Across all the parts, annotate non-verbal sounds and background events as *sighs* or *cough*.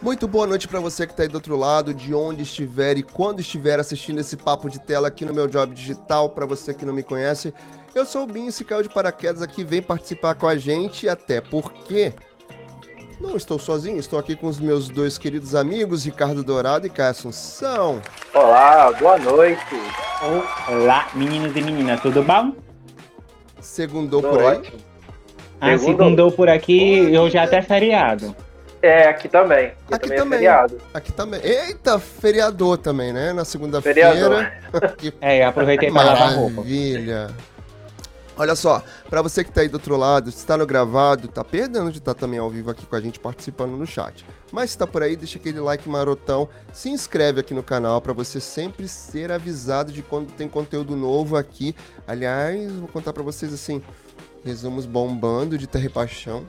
Muito boa noite para você que está aí do outro lado, de onde estiver e quando estiver assistindo esse papo de tela aqui no meu Job Digital. Para você que não me conhece, eu sou o Binho, se caiu de paraquedas aqui, vem participar com a gente, até porque não estou sozinho, estou aqui com os meus dois queridos amigos, Ricardo Dourado e Caio Assunção. Olá, boa noite. Olá, meninos e meninas, tudo bom? Segundou por aí? Ótimo. Ah, segundou por aqui, hoje é até feriado. É, aqui também. Aqui, aqui também, também, é feriado. Aqui também. Eita, feriador também, né? Na segunda-feira. *laughs* é, aproveitei para lavar roupa. Maravilha. Olha só, para você que tá aí do outro lado, está no gravado, tá perdendo de estar tá também ao vivo aqui com a gente participando no chat. Mas se tá por aí, deixa aquele like marotão, se inscreve aqui no canal para você sempre ser avisado de quando tem conteúdo novo aqui. Aliás, vou contar para vocês assim, resumos bombando de Terra e Paixão.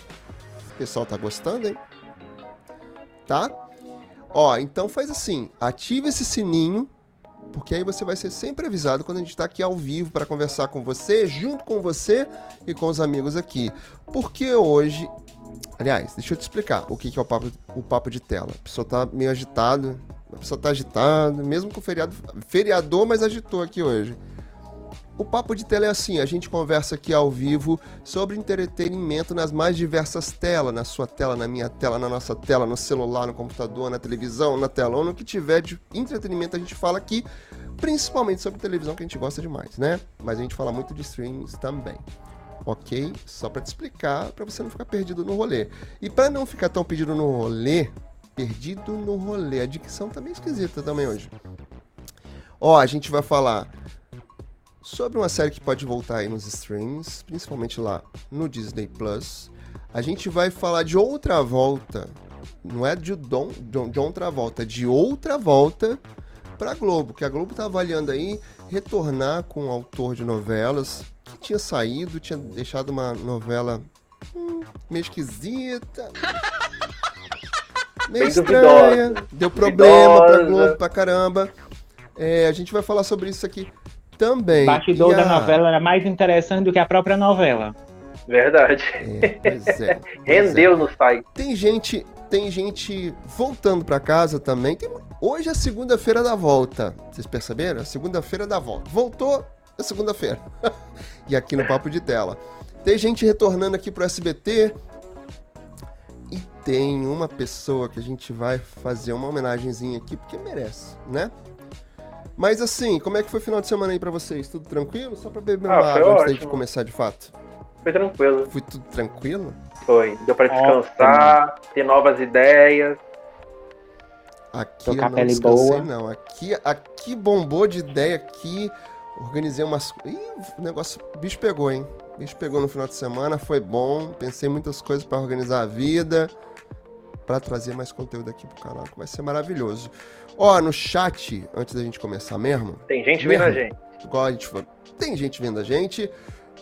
O pessoal tá gostando, hein? Tá? Ó, então faz assim, ativa esse sininho, porque aí você vai ser sempre avisado quando a gente está aqui ao vivo para conversar com você, junto com você e com os amigos aqui. Porque hoje, aliás, deixa eu te explicar o que, que é o papo, o papo de tela. A pessoa tá meio agitado, a pessoa tá agitada, mesmo com o feriado, feriador, mas agitou aqui hoje. O Papo de Tela é assim, a gente conversa aqui ao vivo sobre entretenimento nas mais diversas telas, na sua tela, na minha tela, na nossa tela, no celular, no computador, na televisão, na tela, ou no que tiver de entretenimento a gente fala aqui, principalmente sobre televisão que a gente gosta demais, né? Mas a gente fala muito de streams também. Ok? Só para te explicar, para você não ficar perdido no rolê. E para não ficar tão perdido no rolê, perdido no rolê, a dicção tá meio esquisita também hoje. Ó, a gente vai falar sobre uma série que pode voltar aí nos streams, principalmente lá no Disney Plus. A gente vai falar de outra volta, não é de Don, John Travolta, de outra volta para Globo, que a Globo tá avaliando aí retornar com um autor de novelas que tinha saído, tinha deixado uma novela hum, meio esquisita. Meio estranha, duvidosa. deu problema para Globo pra caramba. É, a gente vai falar sobre isso aqui também. O bastidor a... da novela era mais interessante do que a própria novela. Verdade. É, *laughs* pois é, Rendeu é. no site. Tem gente, tem gente voltando para casa também. Tem... Hoje é segunda-feira da volta. Vocês perceberam? Segunda-feira da volta. Voltou é segunda-feira. *laughs* e aqui no Papo de Tela. Tem gente retornando aqui pro SBT. E tem uma pessoa que a gente vai fazer uma homenagenzinha aqui, porque merece, né? Mas assim, como é que foi o final de semana aí pra vocês? Tudo tranquilo? Só pra beber uma ah, água antes de começar de fato. Foi tranquilo. Foi tudo tranquilo? Foi. Deu pra descansar, ter novas ideias. Aqui Tô eu não descansei, boa. não. Aqui, aqui bombou de ideia aqui. Organizei umas. Ih, o negócio. O bicho pegou, hein? O bicho pegou no final de semana, foi bom. Pensei muitas coisas para organizar a vida. Para trazer mais conteúdo aqui pro canal, que vai ser maravilhoso. Ó, no chat, antes da gente começar mesmo. Tem gente mesmo, vendo a gente. Igual a gente falou, tem gente vendo a gente.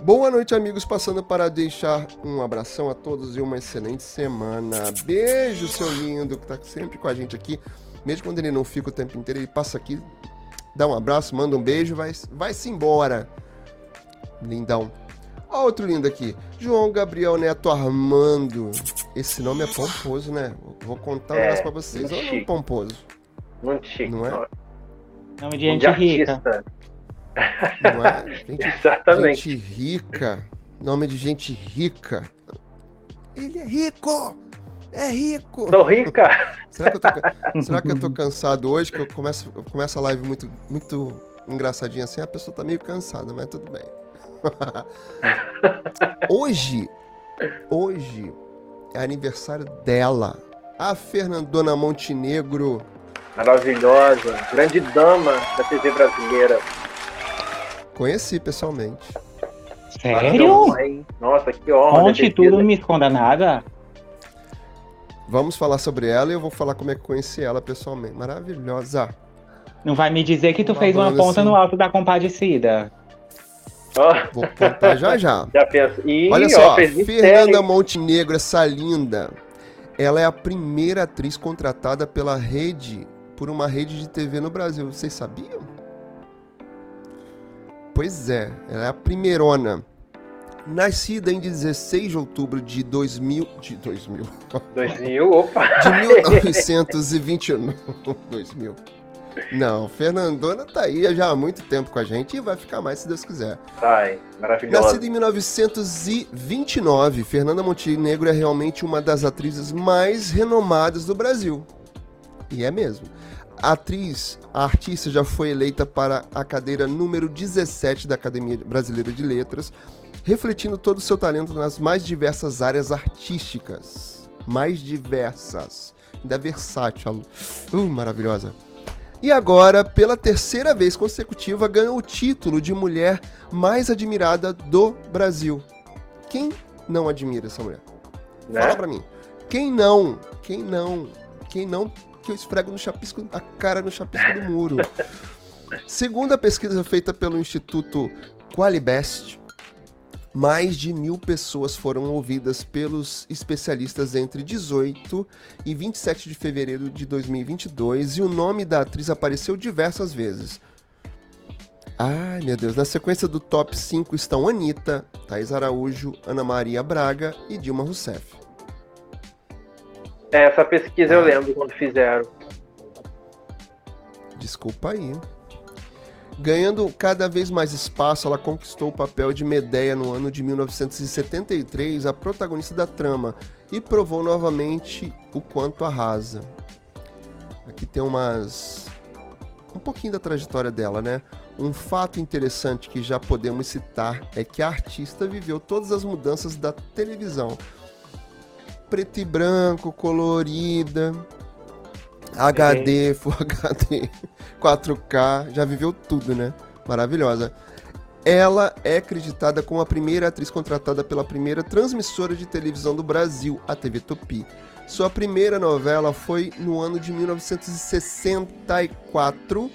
Boa noite, amigos. Passando para deixar um abração a todos e uma excelente semana. Beijo, seu lindo, que tá sempre com a gente aqui. Mesmo quando ele não fica o tempo inteiro, ele passa aqui, dá um abraço, manda um beijo, vai, vai-se embora. Lindão. Ó, outro lindo aqui. João Gabriel Neto Armando. Esse nome é pomposo, né? Vou contar um é, negócio pra vocês. Olha o pomposo. Muito chique. Não é? Nome de gente rica. Não é? Gente, *laughs* Exatamente. Gente rica. Nome de gente rica. Ele é rico! É rico! Sou rica! Será que eu tô, *laughs* será que eu tô cansado hoje? Que eu começo, eu começo a live muito, muito engraçadinha assim, a pessoa tá meio cansada, mas tudo bem. *laughs* hoje, hoje é aniversário dela, a Fernandona Montenegro maravilhosa, grande dama da TV brasileira. Conheci pessoalmente. Sério? Nossa, que honra. Conte tudo, não me esconda nada. Vamos falar sobre ela e eu vou falar como é que conheci ela pessoalmente. Maravilhosa. Não vai me dizer que tu uma fez uma ponta assim. no alto da compadecida. Oh. Vou contar já já. *laughs* já penso. Ih, Olha só, ó, Fernanda Montenegro, essa linda. Ela é a primeira atriz contratada pela rede por uma rede de TV no Brasil. Vocês sabiam? Pois é, ela é a primeirona. Nascida em 16 de outubro de 2000. De 2000. 2000, opa! De 1929. 2000. Não, Fernandona tá aí já há muito tempo com a gente e vai ficar mais se Deus quiser. Ai, maravilhosa. Nascida em 1929, Fernanda Montenegro é realmente uma das atrizes mais renomadas do Brasil. E é mesmo. A atriz, a artista já foi eleita para a cadeira número 17 da Academia Brasileira de Letras, refletindo todo o seu talento nas mais diversas áreas artísticas. Mais diversas. Ainda versátil. Uh, maravilhosa. E agora, pela terceira vez consecutiva, ganhou o título de mulher mais admirada do Brasil. Quem não admira essa mulher? Né? Fala pra mim. Quem não? Quem não? Quem não que eu esfrego no chapisco, a cara no chapisco do muro. *laughs* Segundo a pesquisa feita pelo Instituto Qualibest, mais de mil pessoas foram ouvidas pelos especialistas entre 18 e 27 de fevereiro de 2022 e o nome da atriz apareceu diversas vezes. Ai, meu Deus. Na sequência do top 5 estão Anitta, Thais Araújo, Ana Maria Braga e Dilma Rousseff. É, essa pesquisa eu lembro quando fizeram. Desculpa aí. Ganhando cada vez mais espaço, ela conquistou o papel de Medeia no ano de 1973, a protagonista da trama, e provou novamente o quanto arrasa. Aqui tem umas. um pouquinho da trajetória dela, né? Um fato interessante que já podemos citar é que a artista viveu todas as mudanças da televisão. Preto e branco, colorida, HD, Full *laughs* HD, 4K, já viveu tudo, né? Maravilhosa. Ela é acreditada como a primeira atriz contratada pela primeira transmissora de televisão do Brasil, a TV Tupi. Sua primeira novela foi no ano de 1964,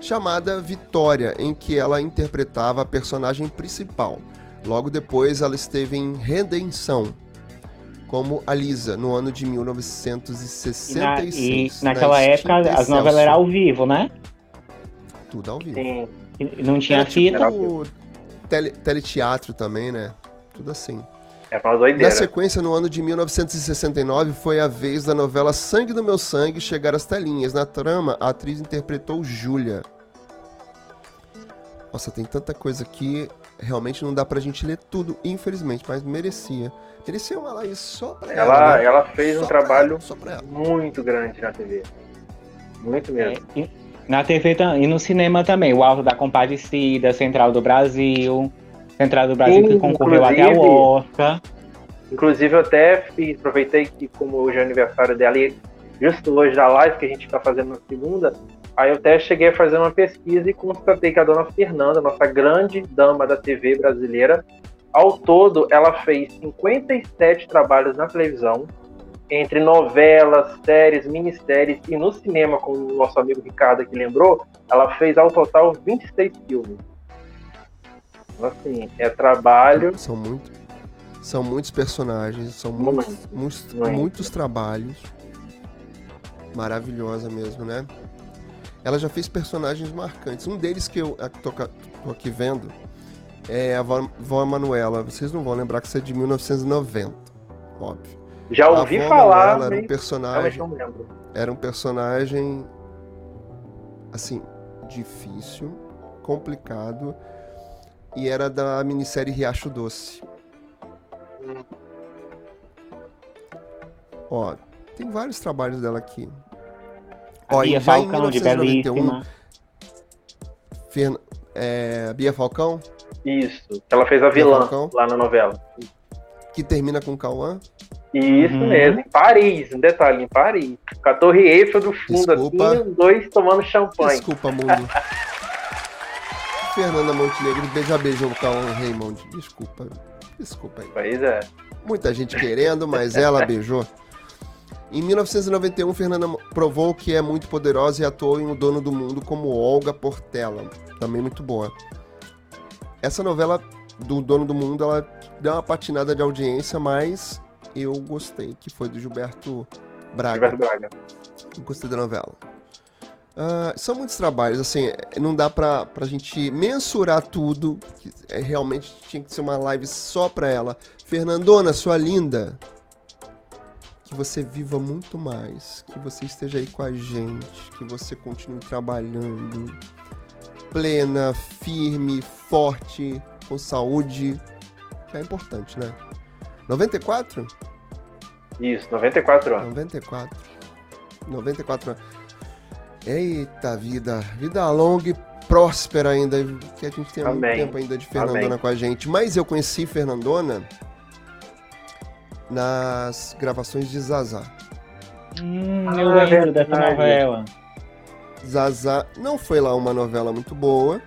chamada Vitória, em que ela interpretava a personagem principal. Logo depois, ela esteve em Redenção, como a Lisa, no ano de 1966. E, na, e naquela época as novelas eram ao vivo, né? Tudo ao vivo. Sim. Não tinha Era fita. tipo tele, teleteatro também, né? Tudo assim. É. Na sequência, no ano de 1969, foi a vez da novela Sangue do Meu Sangue chegar às telinhas. Na trama, a atriz interpretou Júlia. Nossa, tem tanta coisa aqui. Realmente não dá pra gente ler tudo, infelizmente, mas merecia. Merecia uma live só pra ela. Ela, né? ela fez Só um trabalho ela, muito grande na TV. Muito mesmo. É, e na TV e no cinema também. O Alto da Compadecida, Central do Brasil. Central do Brasil que Sim, concorreu até ao inclusive- Oscar. Inclusive, eu até aproveitei que, como hoje é aniversário dela, e justo hoje da live que a gente está fazendo na segunda, aí eu até cheguei a fazer uma pesquisa e constatei que a dona Fernanda, nossa grande dama da TV brasileira, ao todo ela fez 57 trabalhos na televisão, entre novelas, séries, minisséries e no cinema, como o nosso amigo Ricardo aqui lembrou, ela fez ao total 26 filmes. Então, assim, é trabalho São, muito, são muitos personagens, são Muito, muitos, muitos, muito. muitos trabalhos. Maravilhosa mesmo, né? Ela já fez personagens marcantes. Um deles que eu tô, tô aqui vendo é a Vó, Manuela. Vocês não vão lembrar que isso é de 1990, óbvio. Já ouvi falar, Manuela era um personagem não lembro. era um personagem assim difícil, complicado e era da minissérie Riacho Doce. Ó, tem vários trabalhos dela aqui. Ó, Bia já em Falcão, de 1991, Belíssima. Fern- é, Bia Falcão, Isso, ela fez a vilã Falcão? lá na novela. que termina com Cauã. Isso Uhum. mesmo, em Paris, um detalhe, em Paris. Com a Torre Eiffel do fundo, Desculpa. assim, os dois tomando champanhe. Desculpa, mundo. *laughs* Fernanda Montenegro já beijou o Cauã Raymond. Desculpa. Desculpa aí. Pois é. Muita gente querendo, mas ela beijou. Em 1991, Fernanda provou que é muito poderosa e atuou em O Dono do Mundo como Olga Portela. Também muito boa. Essa novela do Dono do Mundo, ela deu uma patinada de audiência, mas eu gostei, que foi do Gilberto Braga. Gilberto Braga. Eu Gostei da novela. Uh, são muitos trabalhos, assim, não dá pra, pra gente mensurar tudo. É, realmente tinha que ser uma live só pra ela. Fernandona, sua linda, que você viva muito mais, que você esteja aí com a gente, que você continue trabalhando plena, firme, forte, com saúde, que é importante, né? 94? Isso, 94 anos. 94. 94 anos. Eita vida, vida longa e próspera ainda, que a gente tem Amém. muito tempo ainda de Fernandona Amém. com a gente. Mas eu conheci Fernandona nas gravações de Zazá. Hum, eu ah, lembro dessa novela. Zazá não foi lá uma novela muito boa,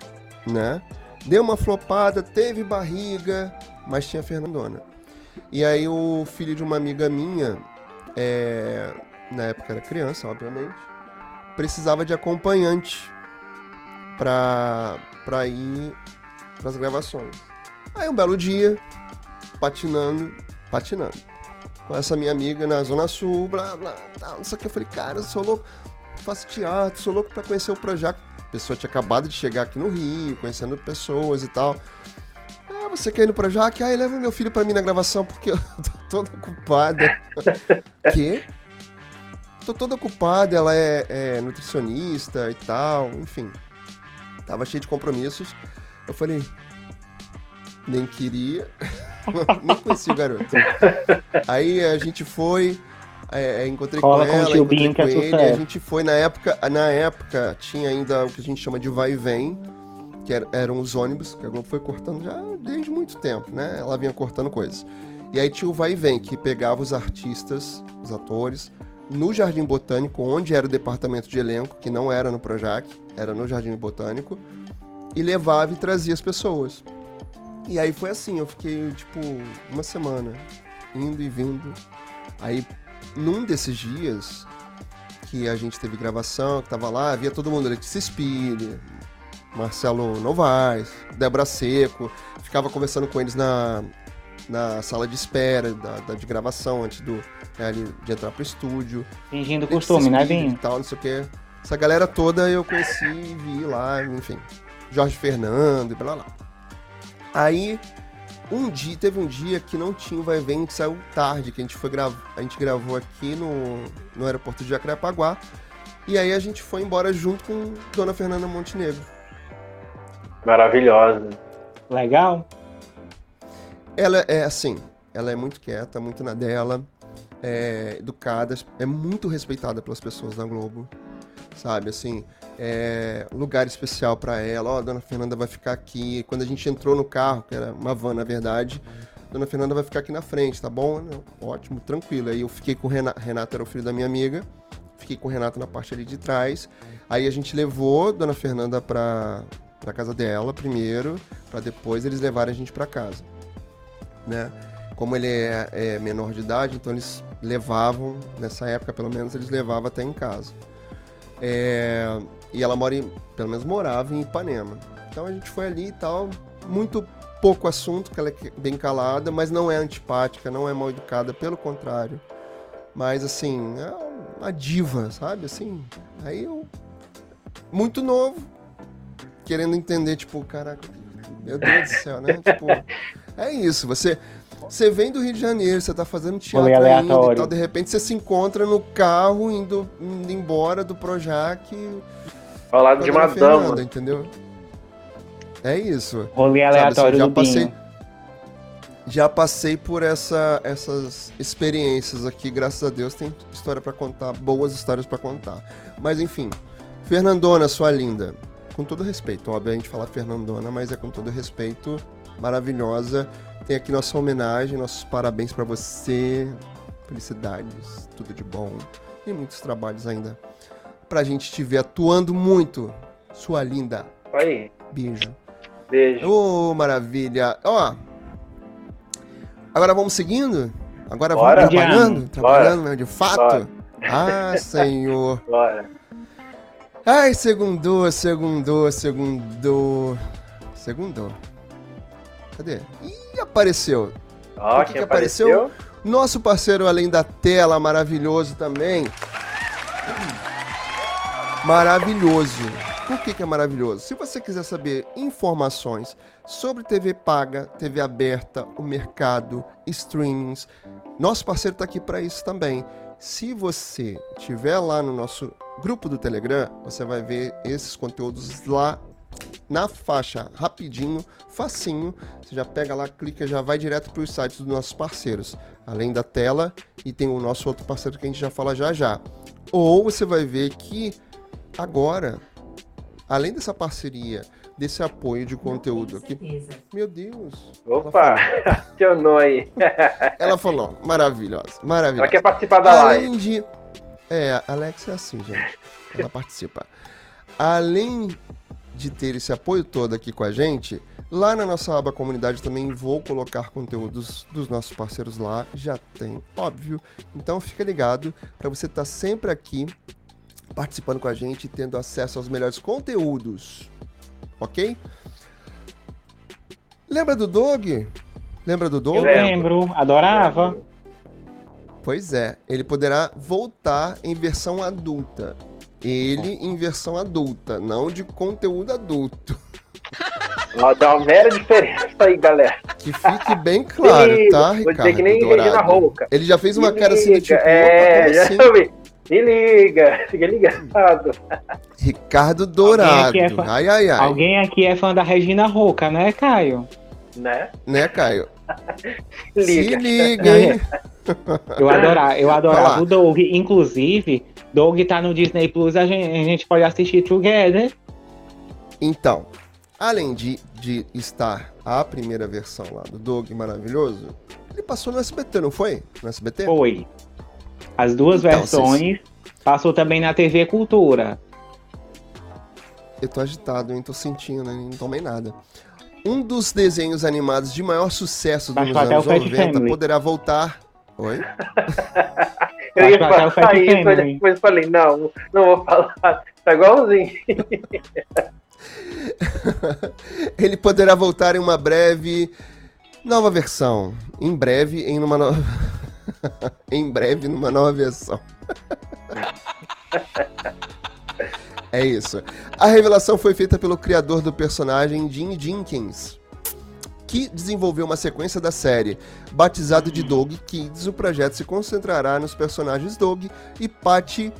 né? Deu uma flopada, teve barriga, mas tinha Fernandona. E aí o filho de uma amiga minha, é, na época era criança, obviamente, precisava de acompanhante pra, pra ir pras gravações. Aí um belo dia, patinando, patinando. Com essa minha amiga na Zona Sul, blá blá, tal, não sei o que. Eu falei, cara, eu sou louco, faço teatro, sou louco pra conhecer o projeto. A pessoa tinha acabado de chegar aqui no Rio, conhecendo pessoas e tal. Ah, você quer ir no Projac? Ah, leva meu filho pra mim na gravação porque eu *laughs* tô toda ocupada. *laughs* Quê? tô toda ocupada, ela é, é, nutricionista e tal, enfim. Tava cheio de compromissos. Eu falei, nem queria, *laughs* nem conheci o garoto. Aí a gente foi, é, é encontrei Cola com ela, com encontrei com é ele, a gente foi na época, na época tinha ainda o que a gente chama de vai e vem, que era, eram os ônibus, que a Globo foi cortando já desde muito tempo, né? Ela vinha cortando coisas. E aí tinha o vai e vem, que pegava os artistas, os atores, no Jardim Botânico, onde era o departamento de elenco, que não era no Projac, era no Jardim Botânico, e levava e trazia as pessoas. E aí foi assim, eu fiquei tipo uma semana indo e vindo. Aí num desses dias que a gente teve gravação, que tava lá, havia todo mundo, Letícia Spille, Marcelo Novaes, Débora Seco, ficava conversando com eles na, na sala de espera da, da de gravação antes do né, de entrar pro estúdio. Fingindo costume, né, Vinho? tal, não sei o quê. Essa galera toda eu conheci, vi lá, enfim. Jorge Fernando e blá blá. Aí, um dia, teve um dia que não tinha o Vai Vem, que saiu tarde, que a gente foi gravar, a gente gravou aqui no, no aeroporto de Jacarepaguá. E aí a gente foi embora junto com Dona Fernanda Montenegro. Maravilhosa. Legal. Ela é assim, ela é muito quieta, muito na dela, é educada, é muito respeitada pelas pessoas da Globo, sabe? Assim, é, lugar especial para ela. Ó, oh, a dona Fernanda vai ficar aqui. Quando a gente entrou no carro, que era uma van na verdade, a dona Fernanda vai ficar aqui na frente, tá bom? Ótimo, tranquilo. Aí eu fiquei com o Renato, Renato era o filho da minha amiga, fiquei com o Renato na parte ali de trás. Aí a gente levou a dona Fernanda pra, pra casa dela primeiro, para depois eles levarem a gente para casa né? Como ele é, é, menor de idade, então eles levavam, nessa época pelo menos, eles levavam até em casa. É, e ela mora, em, pelo menos morava em Ipanema. Então a gente foi ali e tal, muito pouco assunto, que ela é bem calada, mas não é antipática, não é mal educada, pelo contrário. Mas assim, é uma diva, sabe? Assim, aí eu. Muito novo, querendo entender, tipo, caraca, meu Deus do céu, né? *laughs* tipo, é isso, você. Você vem do Rio de Janeiro, você tá fazendo teatro ainda e tal, de repente você se encontra no carro indo, indo embora do Projac. Ao lado de uma Fernanda, dama. entendeu? É isso. Rolê aleatório Sabe, assim, já passei, Já passei por essa, essas experiências aqui, graças a Deus tem história para contar, boas histórias para contar. Mas enfim, Fernandona, sua linda, com todo respeito, óbvio a gente fala Fernandona, mas é com todo respeito maravilhosa. Tem aqui nossa homenagem, nossos parabéns para você. Felicidades, tudo de bom. E muitos trabalhos ainda pra gente te ver atuando muito. Sua linda. Aí. Beijo. Beijo. Ô, oh, maravilha. Ó. Agora vamos seguindo? Agora Bora. vamos trabalhando? Trabalhando mesmo, de fato? Bora. Ah, senhor. Bora. Ai, segundou, segundou, segundou. Segundou. Cadê? Ih, apareceu. Ó, que, que apareceu? apareceu? Nosso parceiro além da tela, maravilhoso também. Maravilhoso. Por que, que é maravilhoso? Se você quiser saber informações sobre TV paga, TV aberta, o mercado, streamings, nosso parceiro está aqui para isso também. Se você estiver lá no nosso grupo do Telegram, você vai ver esses conteúdos lá na faixa, rapidinho, facinho. Você já pega lá, clica, já vai direto para os sites dos nossos parceiros. Além da tela, e tem o nosso outro parceiro que a gente já fala já já. Ou você vai ver que agora, além dessa parceria, desse apoio de conteúdo aqui. Meu Deus. Opa, *laughs* acionou aí. Ela falou, maravilhosa, maravilhosa. Ela quer participar da Além live. de. É, Alex é assim, gente. Ela participa. Além de ter esse apoio todo aqui com a gente, lá na nossa aba comunidade também vou colocar conteúdos dos nossos parceiros lá. Já tem, óbvio. Então fica ligado para você estar sempre aqui participando com a gente e tendo acesso aos melhores conteúdos. Ok? Lembra do Dog? Lembra do Dog? Eu lembro, adorava. Pois é, ele poderá voltar em versão adulta. Ele em versão adulta, não de conteúdo adulto. *laughs* Ó, Dá uma mera diferença aí, galera. Que fique bem claro, tá, Vou Ricardo? dizer que nem Dourado? Regina Rouca. Ele já fez uma cara assim, tipo, é, opa, já assim? vi. Se liga, *laughs* fica ligado. Ricardo Dourado. aqui é fã- Ai, ai, ai. Alguém aqui é fã da Regina Roca, né, Caio? Né? Né, Caio? Se *laughs* Se liga. liga, hein? Eu adorava, eu adorava o Doug. Inclusive, Doug tá no Disney Plus, a gente, a gente pode assistir Together. Então, além de, de estar a primeira versão lá do Doug maravilhoso, ele passou no SBT, não foi? No SBT? Foi. As duas Então, versões. Passou também na TV Cultura. Eu tô agitado, hein? Tô sentindo, hein? não tomei nada. Um dos desenhos animados de maior sucesso dos anos o Fat 90 Family. poderá voltar. Oi? *laughs* Eu ia falar isso, mas depois falei, não, não vou falar. Tá igualzinho. *laughs* Ele poderá voltar em uma breve nova versão. Em breve, em uma nova. *laughs* em breve, numa nova versão. é isso. A revelação foi feita pelo criador do personagem Jim Jenkins, que desenvolveu uma sequência da série. Batizado de Dog Kids, o projeto se concentrará nos personagens Dog e Patty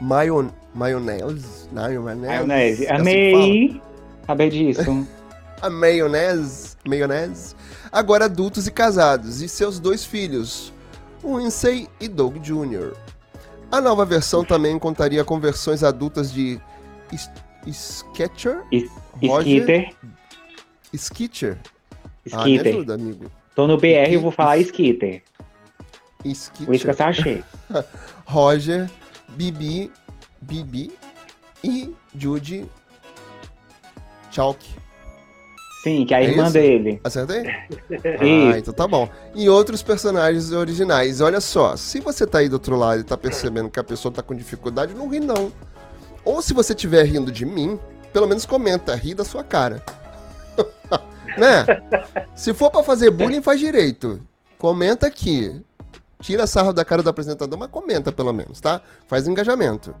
Mayon... Mayonnaise. Mayonnaise. Assim? Amei saber disso. *laughs* a maionese, maionese, agora adultos e casados, e seus dois filhos, Winsey e Doug Jr. A nova versão também contaria com versões adultas de Sketcher, Skitter. Skitcher. Ah, me Skitter. ajuda, amigo. Tô no BR e vou falar Skitter. Whiskas sachê. Roger, Bibi, Bibi e Judy Chalk. Sim, que é a É irmã isso? dele. Acertei? *laughs* Ah, então tá bom. E outros personagens originais. Olha só, se você tá aí do outro lado e tá percebendo que a pessoa tá com dificuldade, não ri não. Ou se você estiver rindo de mim, pelo menos comenta, ri da sua cara. *laughs* né? Se for pra fazer bullying, faz direito. Comenta aqui. Tira sarro da cara do apresentador, mas comenta pelo menos, tá? Faz engajamento.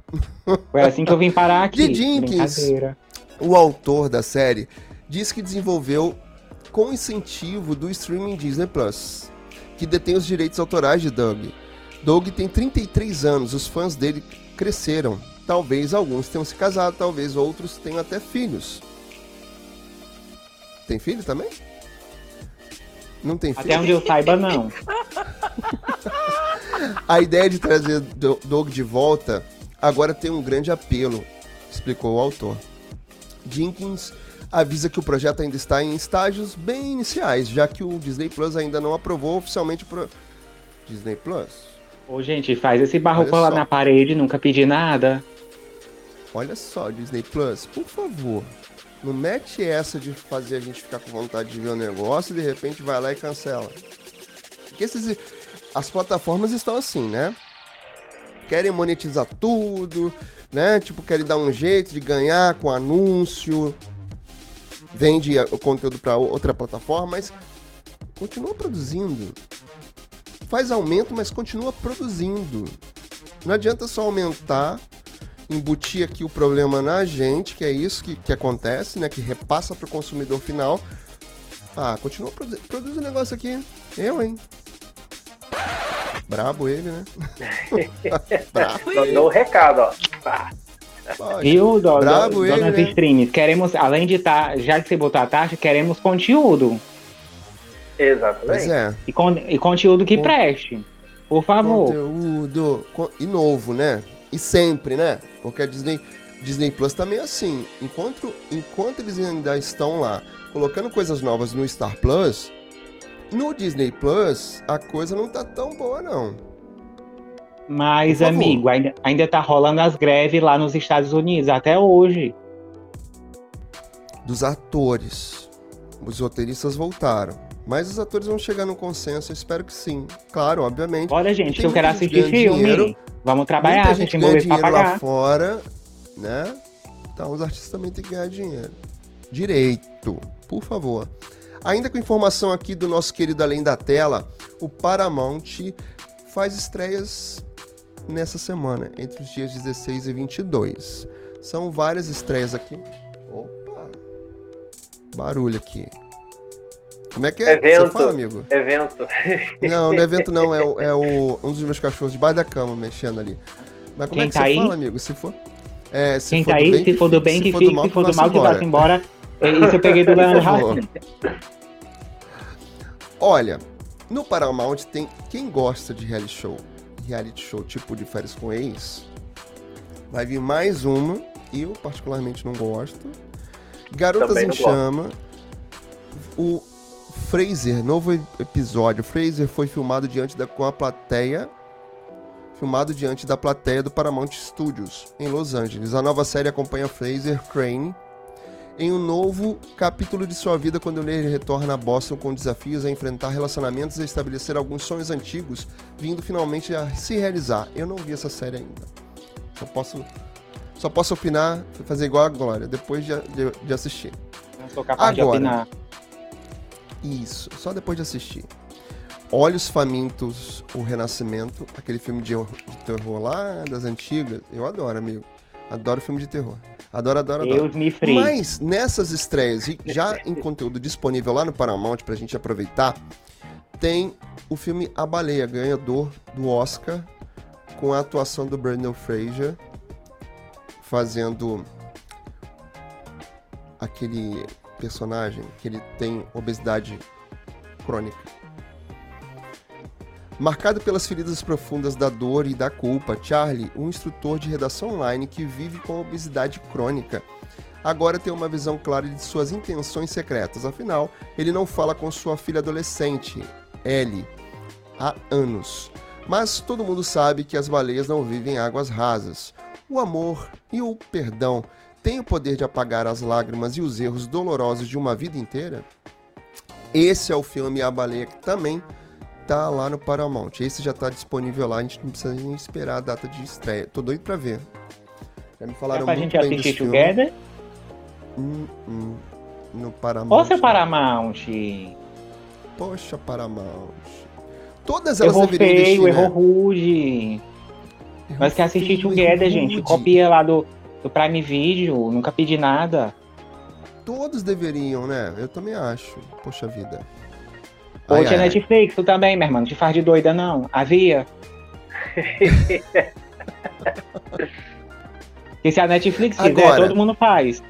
Foi assim que eu vim parar *laughs* aqui. Brincadeira. O autor da série diz que desenvolveu com incentivo do streaming Disney Plus, que detém os direitos autorais de Doug. Doug tem 33 anos, os fãs dele cresceram. Talvez alguns tenham se casado, talvez outros tenham até filhos. Tem filho também? Não tem filho? Até onde eu saiba, não. *laughs* A ideia de trazer Do- Doug de volta agora tem um grande apelo, explicou o autor. Jenkins avisa que o projeto ainda está em estágios bem iniciais, já que o Disney Plus ainda não aprovou oficialmente pro Disney Plus. Ô, gente, faz esse barro Olha colar só. na parede, nunca pedi nada. Olha só, Disney Plus, por favor, não mete essa de fazer a gente ficar com vontade de ver o negócio e de repente vai lá e cancela. Porque esses, as plataformas estão assim, né? Querem monetizar tudo, né? Tipo, querem dar um jeito de ganhar com anúncio, vende o conteúdo para outra plataforma, mas continua produzindo. Faz aumento, mas continua produzindo. Não adianta só aumentar embutir aqui o problema na gente, que é isso que, que acontece, né? Que repassa para o consumidor final. Ah, continua produ produzindo negócio aqui. Eu, hein? Brabo ele, né? *laughs* Brabo. Dou o recado, ó. Viu, do, ele, donas né? streams? Queremos, além de tá, já que você botou a taxa, queremos conteúdo. Exatamente. É. E, con e conteúdo que Con preste. Por favor. Conteúdo. E novo, né? E sempre, né? Porque a Disney, Disney Plus também é assim. Enquanto, enquanto eles ainda estão lá colocando coisas novas no Star Plus, no Disney Plus a coisa não tá tão boa, não. Mas, amigo, ainda, ainda tá rolando as greves lá nos Estados Unidos, até hoje. Dos atores. Os roteiristas voltaram. Mas os atores vão chegar no consenso, eu espero que sim. Claro, obviamente. Olha, gente, que eu quero assistir filme. Dinheiro, Vamos trabalhar, muita gente ganha dinheiro lá fora, né? Então os artistas também têm que ganhar dinheiro. Direito, por favor. Ainda com informação aqui do nosso querido Além da Tela, o Paramount faz estreias nessa semana, entre os dias 16 e 22. São várias estreias aqui. Opa! Barulho aqui. Como é que é? Evento. Você fala, amigo? Evento. *laughs* Não, não é evento não, é, o, é o, um dos meus cachorros debaixo da cama mexendo ali. Mas como Quem é que tá você aí? fala, amigo? Se for. É, se Quem for tá do aí, bem, se for do bem que fique, se for do mal que vá embora. Isso eu peguei do *laughs* Leandro Hassner. Olha, no Paramount tem quem gosta de reality show, reality show tipo de férias com ex, vai vir mais uma, eu particularmente não gosto. Garotas em Chama, o Fraser, novo episódio. Fraser foi filmado diante da com a plateia filmado diante da plateia do Paramount Studios em Los Angeles. A nova série acompanha Fraser Crane em um novo capítulo de sua vida quando ele retorna a Boston com desafios a enfrentar relacionamentos e estabelecer alguns sonhos antigos, vindo finalmente a se realizar. Eu não vi essa série ainda. Só posso só posso opinar, fazer igual a Glória, depois de, de, de assistir. Não sou capaz Agora, de opinar. Isso, só depois de assistir. Olhos Famintos, O Renascimento, aquele filme de, de terror lá das antigas. Eu adoro, amigo. Adoro filme de terror. Adoro, adoro, adoro. Deus me free. Mas nessas estreias, já *laughs* em conteúdo disponível lá no Paramount pra gente aproveitar, tem o filme A Baleia, ganhador do Oscar, com a atuação do Brandon Fraser, fazendo aquele personagem que ele tem obesidade crônica. Marcado pelas feridas profundas da dor e da culpa, Charlie, um instrutor de redação online que vive com obesidade crônica, agora tem uma visão clara de suas intenções secretas. Afinal, ele não fala com sua filha adolescente, Ellie, há anos. Mas todo mundo sabe que as baleias não vivem em águas rasas. O amor e o perdão têm o poder de apagar as lágrimas e os erros dolorosos de uma vida inteira? Esse é o filme A Baleia que também tá lá no Paramount. Esse já tá disponível lá, a gente não precisa nem esperar a data de estreia. Tô doido pra ver. Já me falaram é pra muito gente bem assistir Together? Hum, hum, no Paramount. Ou seu Paramount? Poxa, Paramount. Todas elas errou deveriam feio, investir, errou né? rude. Mas quer assistir feio, Together, errou gente. rude. Copia lá do, do Prime Video, nunca pedi nada. Todos deveriam, né? Eu também acho. Poxa vida. Ou Ai, ai. Netflix, tu também, meu irmão. Não te faz de doida, não. Havia. *laughs* E se a Netflix quiser, Agora- todo mundo faz.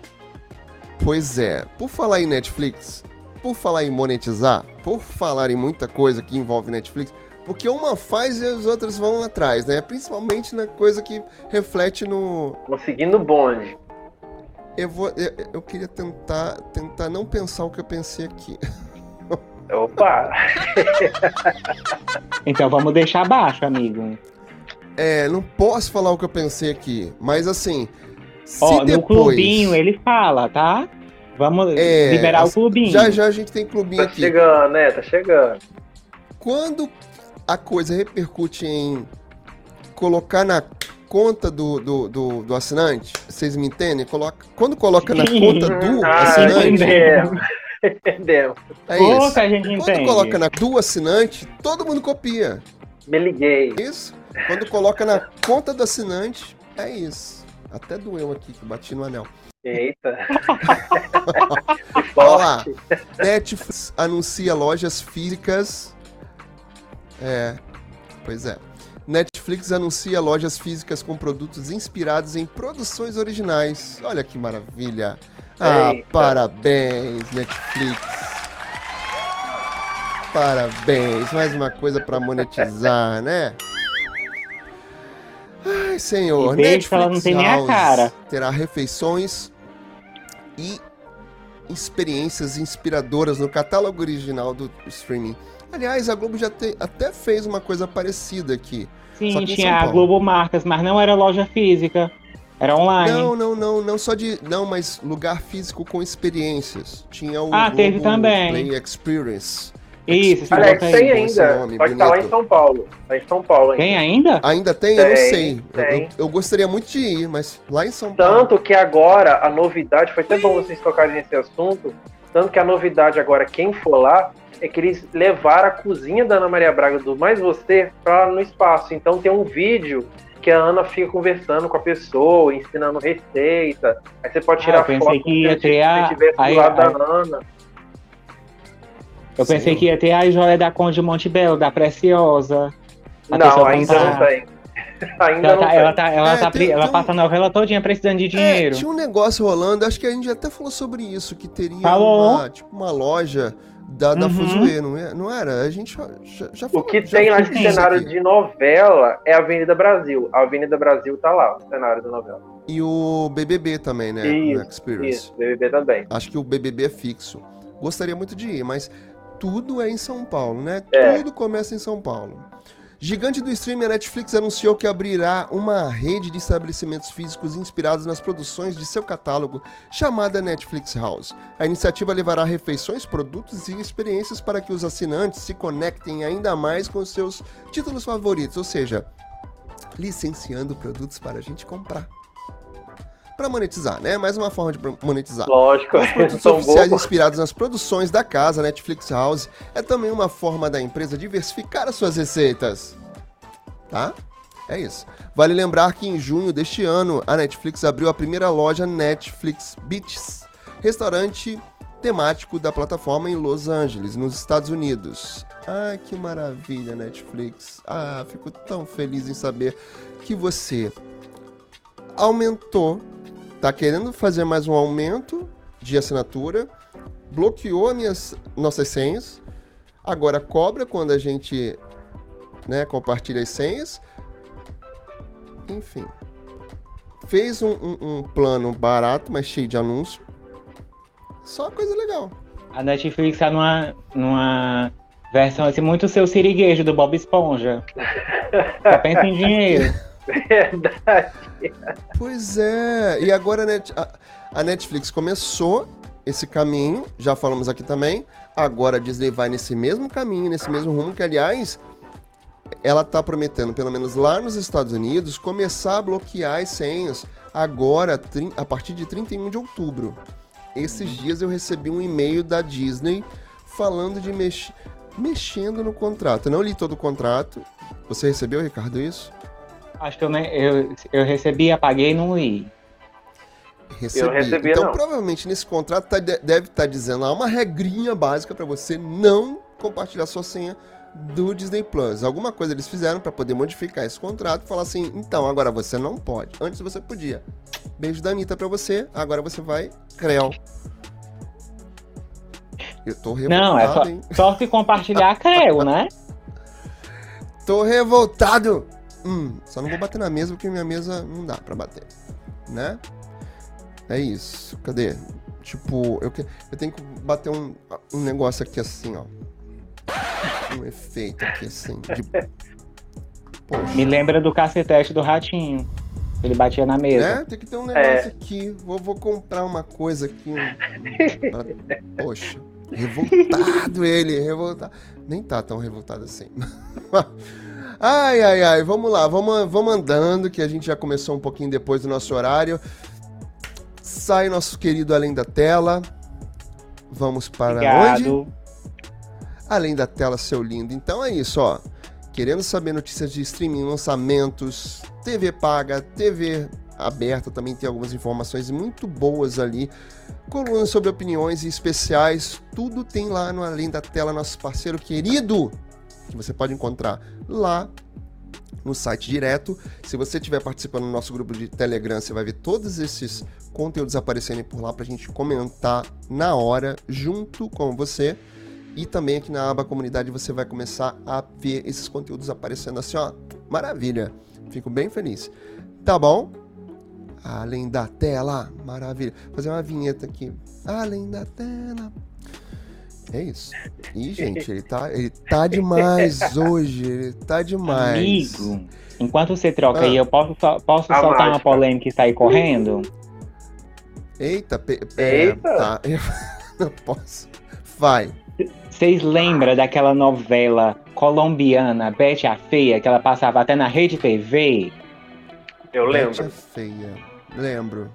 Pois é. Por falar em Netflix, por falar em monetizar, por falar em muita coisa que envolve Netflix, porque uma faz e as outras vão atrás, né? Principalmente na coisa que reflete no. Conseguindo o bonde. Eu vou. Eu, eu queria tentar, tentar não pensar o que eu pensei aqui. *laughs* Opa! *laughs* Então vamos deixar baixo, amigo. É, não posso falar o que eu pensei aqui, mas assim. Se Ó, no depois, clubinho ele fala, tá? Vamos É, liberar o clubinho. Já já a gente tem clubinho Tá aqui. chegando, né? Tá chegando. Quando a coisa repercute em colocar na conta do, do, do, do assinante, vocês me entendem? Coloca, quando coloca na conta do Ah, assinante, Entendemos. é Pouca isso. gente Quando entende. coloca na do assinante, todo mundo copia. Me liguei. Isso. Quando coloca na conta do assinante, é isso. Até doeu aqui que bati no anel. Eita. *laughs* Olha lá. Netflix anuncia lojas físicas. É. Pois é. Netflix anuncia lojas físicas com produtos inspirados em produções originais. Olha que maravilha. Ah, Eita. parabéns, Netflix. Parabéns. Mais uma coisa para monetizar, *laughs* né? Ai, senhor. Netflix ela não tem nem a cara. terá refeições e experiências inspiradoras no catálogo original do streaming. Aliás, a Globo já te, até fez uma coisa parecida aqui. Sim, tinha a Globo Marcas, mas não era loja física. Era online. Não, não, não, não só de. Não, mas lugar físico com experiências. Tinha o ah, Globo teve também. Play Experience. Isso, Alex, tem ainda. Nome, só que tá lá em São Paulo. Tá em São Paulo ainda. Tem ainda? Ainda tem? tem eu não sei. Eu, eu, eu, gostaria muito de ir, mas lá em São Paulo. Tanto que agora a novidade, foi até bom vocês tocarem nesse assunto. Tanto que a novidade agora, quem for lá, é que eles levaram a cozinha da Ana Maria Braga do Mais Você para no espaço. Então tem um vídeo que a Ana fica conversando com a pessoa, ensinando receita. Aí você pode tirar ah, foto que ia ter a, a, do lado a, da Ana. Eu pensei Sim. que ia ter a joia da Conde Monte Belo, da Preciosa. Não, ainda não tem. Ainda ela não tá, ela tá, ela, é, tá, tem, ela tem passa a novela todinha precisando de é, dinheiro. É, tinha um negócio rolando, acho que a gente até falou sobre isso, que teria uma, tipo, uma loja da, da uhum. Fuzue, não, é, não era? A gente já, já falou, O que tem lá de cenário aqui. de novela é a Avenida Brasil. A Avenida Brasil tá lá, o cenário da novela. E o BBB também, né? Isso, Experience. Isso, BBB também. Acho que o BBB é fixo. Gostaria muito de ir, mas tudo é em São Paulo, né? É. Tudo começa em São Paulo. Gigante do streaming, a Netflix anunciou que abrirá uma rede de estabelecimentos físicos inspirados nas produções de seu catálogo, chamada Netflix House. A iniciativa levará refeições, produtos e experiências para que os assinantes se conectem ainda mais com seus títulos favoritos, ou seja, licenciando produtos para a gente comprar para monetizar, né? Mais uma forma de monetizar. Lógico. Os *laughs* produtos oficiais bobo. inspirados nas produções da casa Netflix House é também uma forma da empresa diversificar as suas receitas. Tá? É isso. Vale lembrar que em junho deste ano a Netflix abriu a primeira loja Netflix Beaches, restaurante temático da plataforma em Los Angeles, nos Estados Unidos. Ah, que maravilha, Netflix. Ah, fico tão feliz em saber que você aumentou tá querendo fazer mais um aumento de assinatura, bloqueou as minhas, nossas senhas, agora cobra quando a gente né, compartilha as senhas. Enfim. Fez um, um, um plano barato, mas cheio de anúncios. Só coisa legal. A Netflix tá numa, numa versão assim, muito seu siriguejo do Bob Esponja. *laughs* Só pensa em dinheiro. Verdade. Pois é. E agora a, Net, a, a Netflix começou esse caminho, já falamos aqui também. Agora a Disney vai nesse mesmo caminho, nesse mesmo rumo, que aliás, ela está prometendo, pelo menos lá nos Estados Unidos, começar a bloquear as senhas agora, a partir de 31 de outubro. Esses dias eu recebi um e-mail da Disney falando de mex... mexendo no contrato. Eu não li todo o contrato. Você recebeu, Ricardo, isso? Acho que eu, eu, eu recebi, apaguei e não li. Recebi. Eu recebi, então, não. provavelmente nesse contrato tá, deve estar tá dizendo lá uma regrinha básica para você não compartilhar sua senha do Disney Plus. Alguma coisa eles fizeram para poder modificar esse contrato e falar assim: então, agora você não pode. Antes você podia. Beijo da Anitta pra você, agora você vai creu. Eu tô revoltado, Não, é só, hein? só se compartilhar creu, né? *laughs* tô revoltado! Hum, só não vou bater na mesa porque minha mesa não dá pra bater, né? É isso. Cadê? Tipo, eu, que, eu tenho que bater um, um negócio aqui assim, ó. Um efeito aqui assim. De... *laughs* Poxa. Me lembra do cacetete do ratinho. Ele batia na mesa. É, tem que ter um negócio é. aqui. Vou, vou comprar uma coisa aqui. Pra... Poxa, revoltado ele, revoltado. Nem tá tão revoltado assim. *laughs* Ai, ai, ai, vamos lá, vamos, vamos andando, que a gente já começou um pouquinho depois do nosso horário. Sai nosso querido Além da Tela. Vamos para Obrigado. onde? Além da Tela, seu lindo. Então é isso, ó. Querendo saber notícias de streaming, lançamentos, TV paga, TV aberta, também tem algumas informações muito boas ali. Colunas sobre opiniões e especiais, tudo tem lá no Além da Tela, nosso parceiro querido, que você pode encontrar lá no site direto. Se você estiver participando do nosso grupo de Telegram, você vai ver todos esses conteúdos aparecerem por lá para a gente comentar na hora, junto com você. E também aqui na aba comunidade você vai começar a ver esses conteúdos aparecendo assim, ó. Maravilha! Fico bem feliz. Tá bom? Além da tela, maravilha. Vou fazer uma vinheta aqui. Além da tela. É isso. Ih, *laughs* gente, ele tá, ele tá demais *laughs* hoje. Ele tá demais. Amigo, enquanto você troca ah. aí, eu posso, posso soltar mágica. uma polêmica e sair correndo? Eita, pe, é, Eita. Tá. Eu *laughs* não posso. Vai. Vocês lembram daquela novela colombiana, Betty a Feia, que ela passava até na rede TV? Eu lembro. Betty a Feia. Lembro.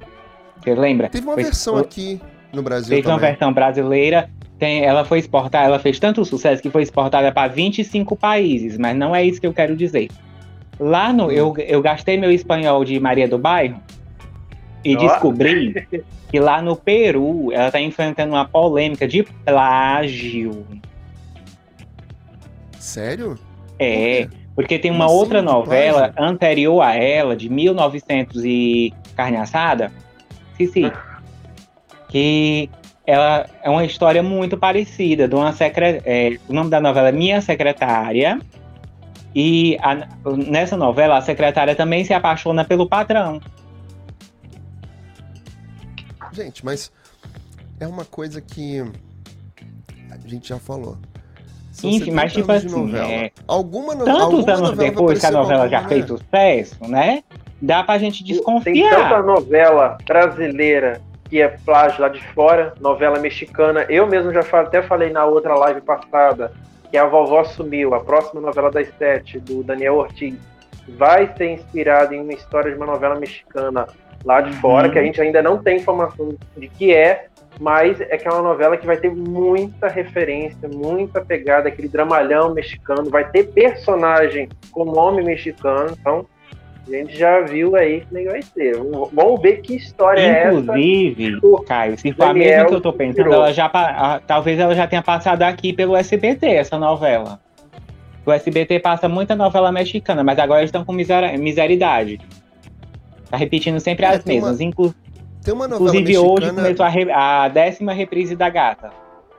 Você lembra? Teve uma foi, versão aqui no Brasil Teve também. uma versão brasileira. Tem, ela foi exportada, ela fez tanto sucesso que foi exportada para 25 países, mas não é isso que eu quero dizer. Lá no. Hum. Eu, eu gastei meu espanhol de Maria do Bairro e oh. descobri que lá no Peru ela está enfrentando uma polêmica de plágio. Sério? É, porque tem uma outra novela plágio? anterior a ela, de 1900 e carne assada, sim, que ela é uma história muito parecida. De uma secre... É, o nome da novela é Minha Secretária. E a, nessa novela, a secretária também se apaixona pelo patrão. Gente, mas é uma coisa que a gente já falou. São Enfim, mas tipo assim, é... alguma no... tantos alguma anos depois que a novela já fez sucesso, né? Dá pra gente desconfiar. Tem tanta novela brasileira que é plágio lá de fora, novela mexicana. Eu mesmo já até falei na outra live passada que a Vovó Sumiu, a próxima novela das sete, do Daniel Ortiz, vai ser inspirada em uma história de uma novela mexicana lá de fora, uhum. que a gente ainda não tem informação de que é, mas é que é uma novela que vai ter muita referência, muita pegada, aquele dramalhão mexicano, vai ter personagem com nome mexicano, então a gente já viu aí que nem vai ser. Vamos ver que história Inclusive, é essa. Inclusive, Caio, se for a mesma que eu tô pensando, ela já, talvez ela já tenha passado aqui pelo SBT, essa novela. O SBT passa muita novela mexicana, mas agora eles estão com miser miseridade. Tá repetindo sempre é, as mesmas. Uma, Inclu tem uma novela Inclusive mexicana... hoje começou a, a, décima reprise da Gata.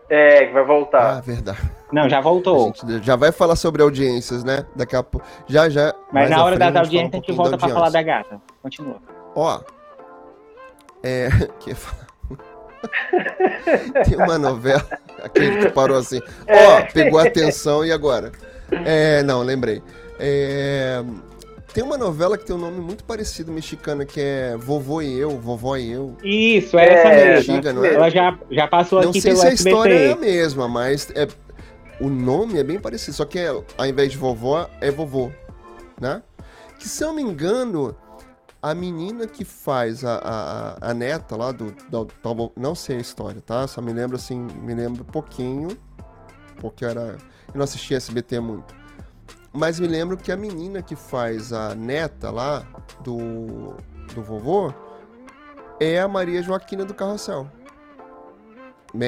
É, que vai voltar. Ah, verdade. Não, já voltou. já vai falar sobre audiências, né? Daqui a pouco. Já, já. Mas na hora das audiências a gente volta pra falar da Gata. Continua. Ó. É. *laughs* Que *laughs* Tem uma novela. Aquele que parou assim. Ó, é. pegou a atenção e agora? É, não, lembrei. É, tem uma novela que tem um nome muito parecido mexicana, que é Vovô e Eu, Vovó e Eu. Isso, é essa é, mesmo. Antiga, não é? Ela já, já passou não aqui pelo. Não sei se a história é a mesma, mas é, o nome é bem parecido, só que é, ao invés de vovó, é vovô, né? Que se eu me engano, a menina que faz a, a, a neta lá do, do, do, Não sei a história, tá? Só me lembro assim, me lembro pouquinho, porque era. Eu não assistia SBT muito. Mas me lembro que a menina que faz a neta lá do, do vovô é a Maria Joaquina do Carrossel.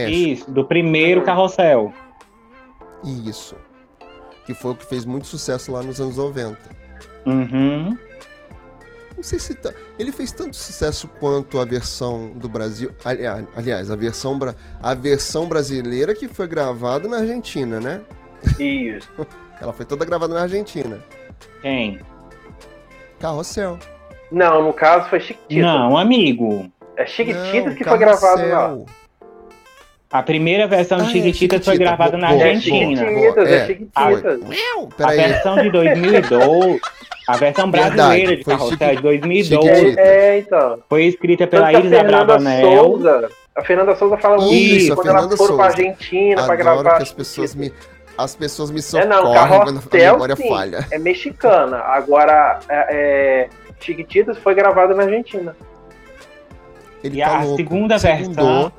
Isso, do primeiro Carrossel. Isso. Que foi o que fez muito sucesso lá nos anos 90. Uhum. Não sei se tá... ele fez tanto sucesso quanto a versão do Brasil. Aliás, a versão, a versão brasileira que foi gravada na Argentina, né? Isso. *laughs* Ela foi toda gravada na Argentina. Quem? Carrossel. Não, no caso foi Chiquititas. Não, amigo. É Chiquititas que foi gravado lá. A primeira versão de ah, é, Chiquititas é, foi gravada na Argentina. É Chiquititas, é, é Chiquititas. A, a versão de 2012, a versão brasileira Verdade, de Carrossel de 2012, é, então. foi escrita pela Isa Bravanel. Souza, a Fernanda Souza fala muito isso, quando ela for pra Argentina Adoro pra gravar. que as pessoas me as pessoas me socorrem é, não, quando a memória sim, falha. É mexicana. Agora, é, é, Chiquititas foi gravado na Argentina. Ele e tá a louco. segunda versão.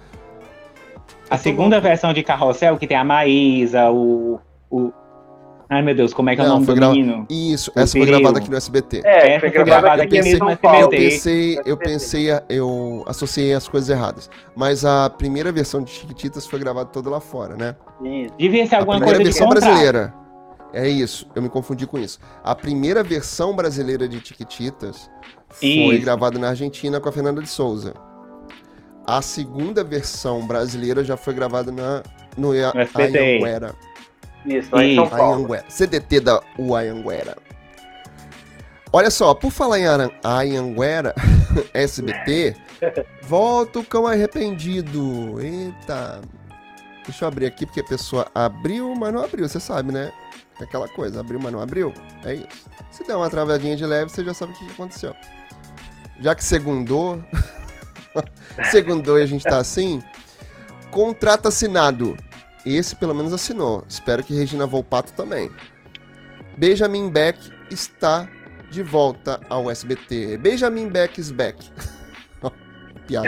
A segunda louco. versão de Carrossel, que tem a Maísa, o, o, Ai, meu Deus, como é que é o nome do grava... menino? Isso, o essa foi gravada aqui no SBT. É, foi gravada aqui, aqui no SBT. Eu pensei, eu pensei, eu associei as coisas erradas. Mas a primeira versão de Chiquititas foi gravada toda lá fora, né? Isso. Devia ser alguma a primeira coisa versão brasileira. É isso, eu me confundi com isso. A primeira versão brasileira de Chiquititas foi isso. gravada na Argentina com a Fernanda de Souza. A segunda versão brasileira já foi gravada na, no Anhanguera. Isso, lá em São Paulo. CDT da Uayanguera. Olha só, por falar em Ayanguera, SBT, *laughs* *laughs* volta o cão arrependido. Eita. Deixa eu abrir aqui, porque a pessoa abriu, mas não abriu, você sabe, né? Aquela coisa, abriu, mas não abriu. É isso. Se der uma travadinha de leve, você já sabe o que aconteceu. Já que segundou, *laughs* *laughs* segundou e a gente tá assim, contrato assinado. Esse pelo menos assinou. Espero que Regina Volpato também. Benjamin Beck está de volta ao SBT. Benjamin Beck is back. *laughs* Piada.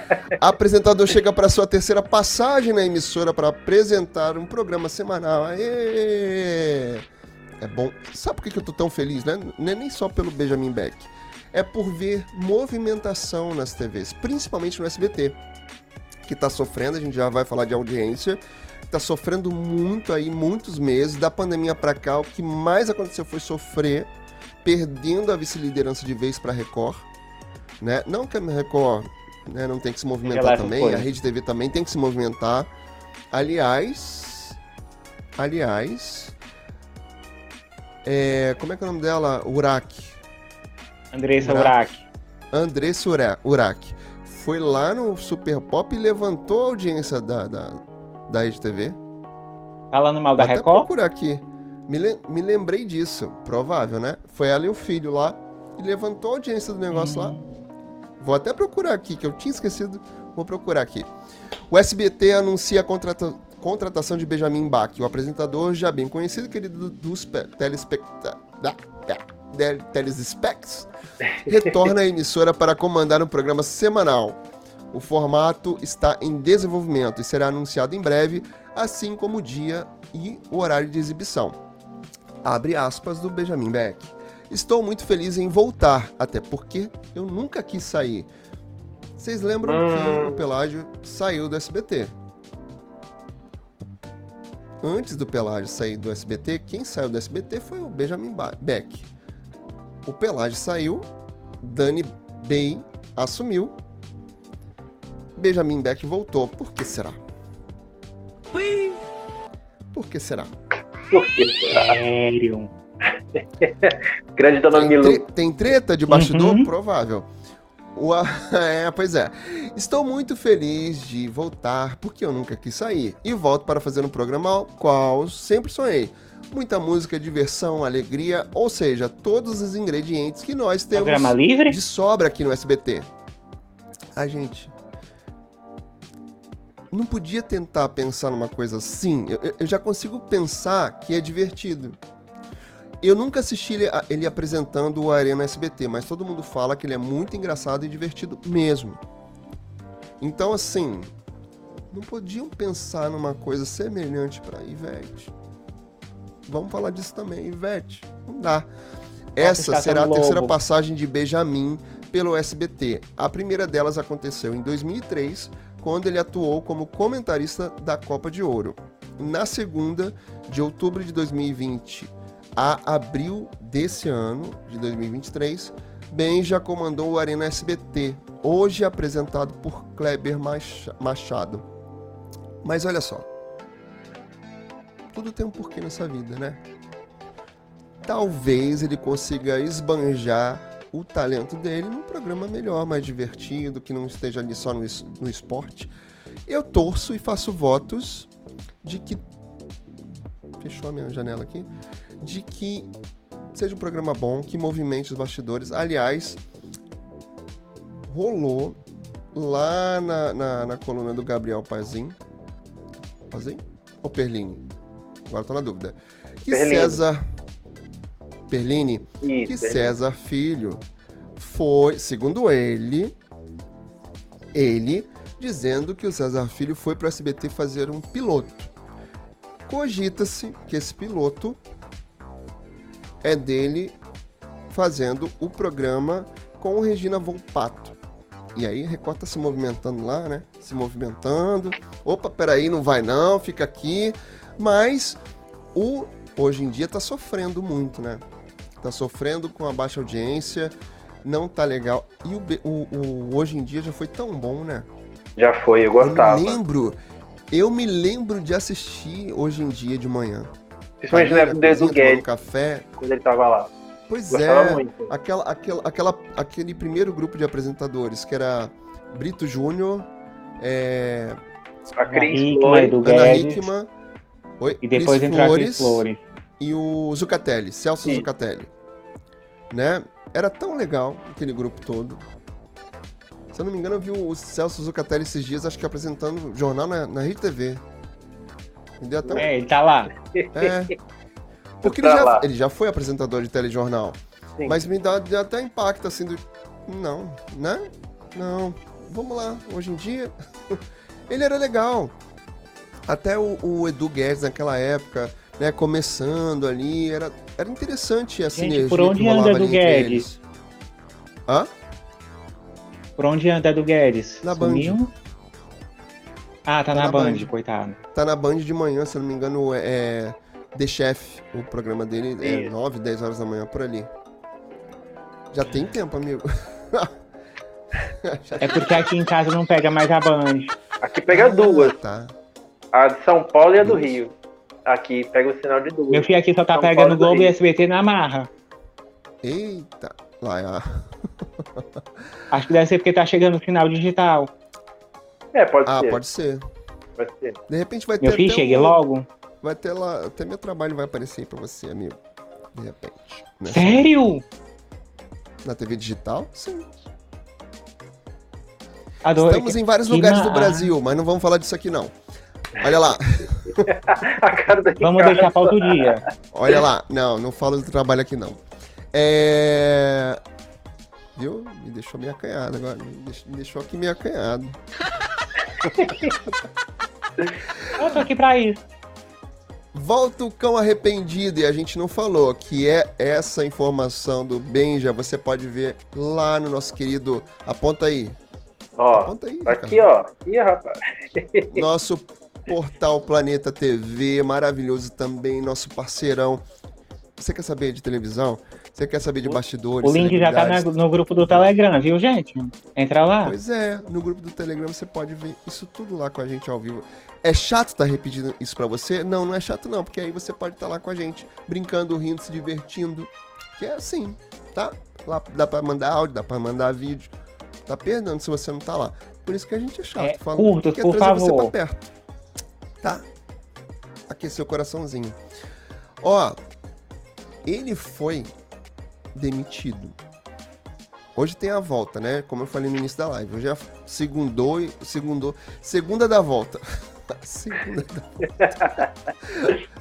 *laughs* Apresentador chega para sua terceira passagem na emissora para apresentar um programa semanal. Aê! É bom. Sabe por que eu tô tão feliz, né? Não é nem só pelo Benjamin Beck. É por ver movimentação nas TVs, principalmente no SBT, que está sofrendo, a gente já vai falar de audiência, está sofrendo muito aí, muitos meses. Da pandemia para cá, o que mais aconteceu foi sofrer, perdendo a vice-liderança de vez para Record. Né? Não que a Record né, não tem que se movimentar também, a Rede TV também tem que se movimentar. Aliás, aliás, é, como é que é o nome dela? Urac. Andressa Urac. Andressa Urac. Foi lá no Super Pop e levantou a audiência da, da, da Rede TV. Falando mal da Vou Record? Vou procurar aqui. Me, me lembrei disso. Provável, né? Foi ela e o filho lá e levantou a audiência do negócio lá. Vou até procurar aqui, que eu tinha esquecido. Vou procurar aqui. O SBT anuncia a contrata contratação de Benjamin Bach, o apresentador já bem conhecido, querido dos telespectadores. Telespecs, retorna à emissora para comandar um programa semanal. O formato está em desenvolvimento e será anunciado em breve, assim como o dia e o horário de exibição. Abre aspas do Benjamin Beck. Estou muito feliz em voltar, até porque eu nunca quis sair. Vocês lembram que hum. o Pelágio saiu do SBT? Antes do Pelágio sair do SBT, quem saiu do SBT foi o Benjamin Beck. O Pelágio saiu, Dani Bey assumiu Benjamin Beck voltou. Por que será? Por que será? Por que será? Sério? *laughs* Grande dona tem Milu. Tre tem treta de bastidor? Uhum. Provável. *laughs* É, pois é. Estou muito feliz de voltar, porque eu nunca quis sair. E volto para fazer um programa qual sempre sonhei. Muita música, diversão, alegria, ou seja, todos os ingredientes que nós temos livre? de sobra aqui no SBT. A gente, não podia tentar pensar numa coisa assim. Eu, eu já consigo pensar que é divertido. Eu nunca assisti ele, ele, apresentando o Arena SBT, mas todo mundo fala que ele é muito engraçado e divertido mesmo. Então, assim, não podiam pensar numa coisa semelhante para Ivete. Vamos falar disso também, Ivete. Não dá. Essa será a terceira passagem de Benjamin pelo SBT. A primeira delas aconteceu em 2003, quando ele atuou como comentarista da Copa de Ouro. Na segunda, de outubro de 2020 a abril desse ano, de 2023, Ben já comandou o Arena SBT, hoje apresentado por Kleber Machado. Mas olha só, tudo tem um porquê nessa vida, né? Talvez ele consiga esbanjar o talento dele num programa melhor, mais divertido, que não esteja ali só no, no esporte. Eu torço e faço votos de que. Fechou a minha janela aqui. De que seja um programa bom, que movimente os bastidores. Aliás, rolou lá na, na, na coluna do Gabriel Pazin. Pazin? Ou Perlini? Agora tô na dúvida. Que Perlini. César Perlini, Isso, que César Filho foi, segundo ele, ele dizendo que o César Filho foi para o SBT fazer um piloto. cogita-se que esse piloto é dele fazendo o programa com Regina Volpato. E aí Record tá se movimentando lá, né? Se movimentando. Opa, peraí, não vai não, fica aqui. Mas o hoje em dia tá sofrendo muito, né? Tá sofrendo com a baixa audiência, não tá legal. E o, o, o hoje em dia já foi tão bom, né? Já foi, eu gostava. Eu me lembro, eu me lembro de assistir hoje em dia de manhã. Principalmente na época do Guedes, café. quando ele tava lá. Pois Gostava é, muito. aquela, aquela, aquela, aquele primeiro grupo de apresentadores, que era Brito Júnior, é, A Cris Ana Hickman, oi, E depois Cris entrar Flores, Flores. e o Zucatelli, Celso Sim. Zucatelli. Né? Era tão legal aquele grupo todo. Se eu não me engano, eu vi o Celso Zucatelli esses dias, acho que apresentando jornal na, na Rede TV. Me deu até um É, ele tá lá. É. *laughs* Porque ele Tá já, lá. ele já foi apresentador de telejornal. Sim. Mas me dá, dá até impacto, assim, do. Não, né? Não. Vamos lá, hoje em dia. *laughs* ele era legal. Até o, o Edu Guedes naquela época, né, começando ali, era, era interessante a Gente, sinergia por onde que anda rolava Edu Guedes? eles. Hã? Por onde anda Edu Guedes? Na Band. Sumiu? Ah, tá, Tá na, na Band, Band. coitado. Tá na Band de manhã, se eu não me engano, é The Chef, o programa dele é Isso. 9, 10 horas da manhã, por ali. Já tem tempo, amigo. *laughs* É porque aqui em casa não pega mais a Band. Aqui pega duas. Tá. A de São Paulo e a do. Rio. Aqui pega o sinal de duas. Meu filho aqui só tá São pegando Paulo e Globo e. SBT na marra. Eita. Lá, é *laughs* Acho que deve ser porque tá chegando o sinal digital. É, pode Ah, ser. pode ser. Pode ser. De repente vai ter Meu filho, até chegue um- logo. Vai ter lá, até meu trabalho vai aparecer aí pra você, amigo. De repente. Né? Sério? Na TV digital? Sim. Adoro. Estamos em vários que lugares do Brasil, mas não vamos falar disso aqui não. Olha lá, *laughs* cara Vamos deixar pra outro dia. olha lá. Não, não falo do trabalho aqui não. É... Viu? Me deixou meio acanhado agora. Me deixou, aqui meio acanhado. *laughs* Eu tô aqui pra isso. Volta o cão arrependido e a gente não falou que é essa informação do Benja, você pode ver lá no nosso querido. Aponta aí. Ó, Aponta aí. aqui, ó. Ih, rapaz. Nosso portal Planeta TV, maravilhoso também, nosso parceirão. Você quer saber de televisão? Você quer saber de bastidores? O link já tá na- no grupo do Telegram, viu, gente? Entra lá. Pois é, no grupo do Telegram você pode ver isso tudo lá com a gente ao vivo. É chato estar repetindo isso pra você? Não, não é chato não, porque aí você pode estar lá com a gente, brincando, rindo, se divertindo. Que é assim, tá? Lá dá pra mandar áudio, dá pra mandar vídeo. Tá perdendo se você não tá lá. Por isso que a gente é chato. É, curtas, quer por favor. Tá? Aquecer o coraçãozinho. Ó, ele foi demitido. Hoje tem a volta, né? Como eu falei no início da live. Hoje é segundou, segundou, segunda da volta. *laughs* segunda da volta.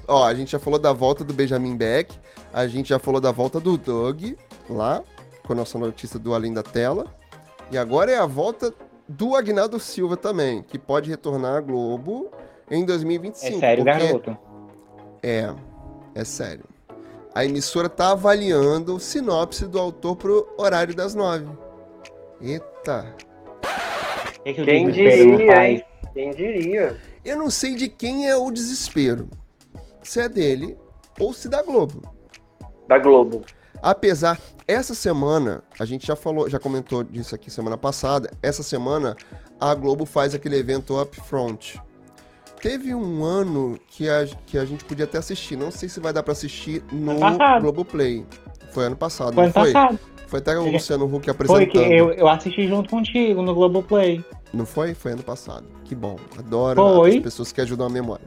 Ó, a gente já falou da volta do Benjamin Beck, a gente já falou da volta do Doug, lá, com a nossa notícia do Além da Tela. E agora é a volta do Agnaldo Silva também, que pode retornar à Globo em 2025. É sério, porque- garoto. é, é sério. A emissora tá avaliando sinopse do autor pro horário das nove. Eita. Que, que Quem diria, hein? Quem diria? Eu não sei de quem é o desespero. Se é dele ou se da Globo. Da Globo. Apesar, essa semana, a gente já falou, já comentou disso aqui semana passada. Essa semana, a Globo faz aquele evento Upfront. Teve um ano que a, que a gente podia até assistir. Não sei se vai dar pra assistir no. Globoplay. Foi ano passado, Foi não ano foi? passado. Foi até o Luciano Huck Foi apresentando. que eu, eu assisti junto contigo no Globoplay. Não foi? Foi ano passado. Que bom. Adoro Foi. as pessoas que ajudam a memória.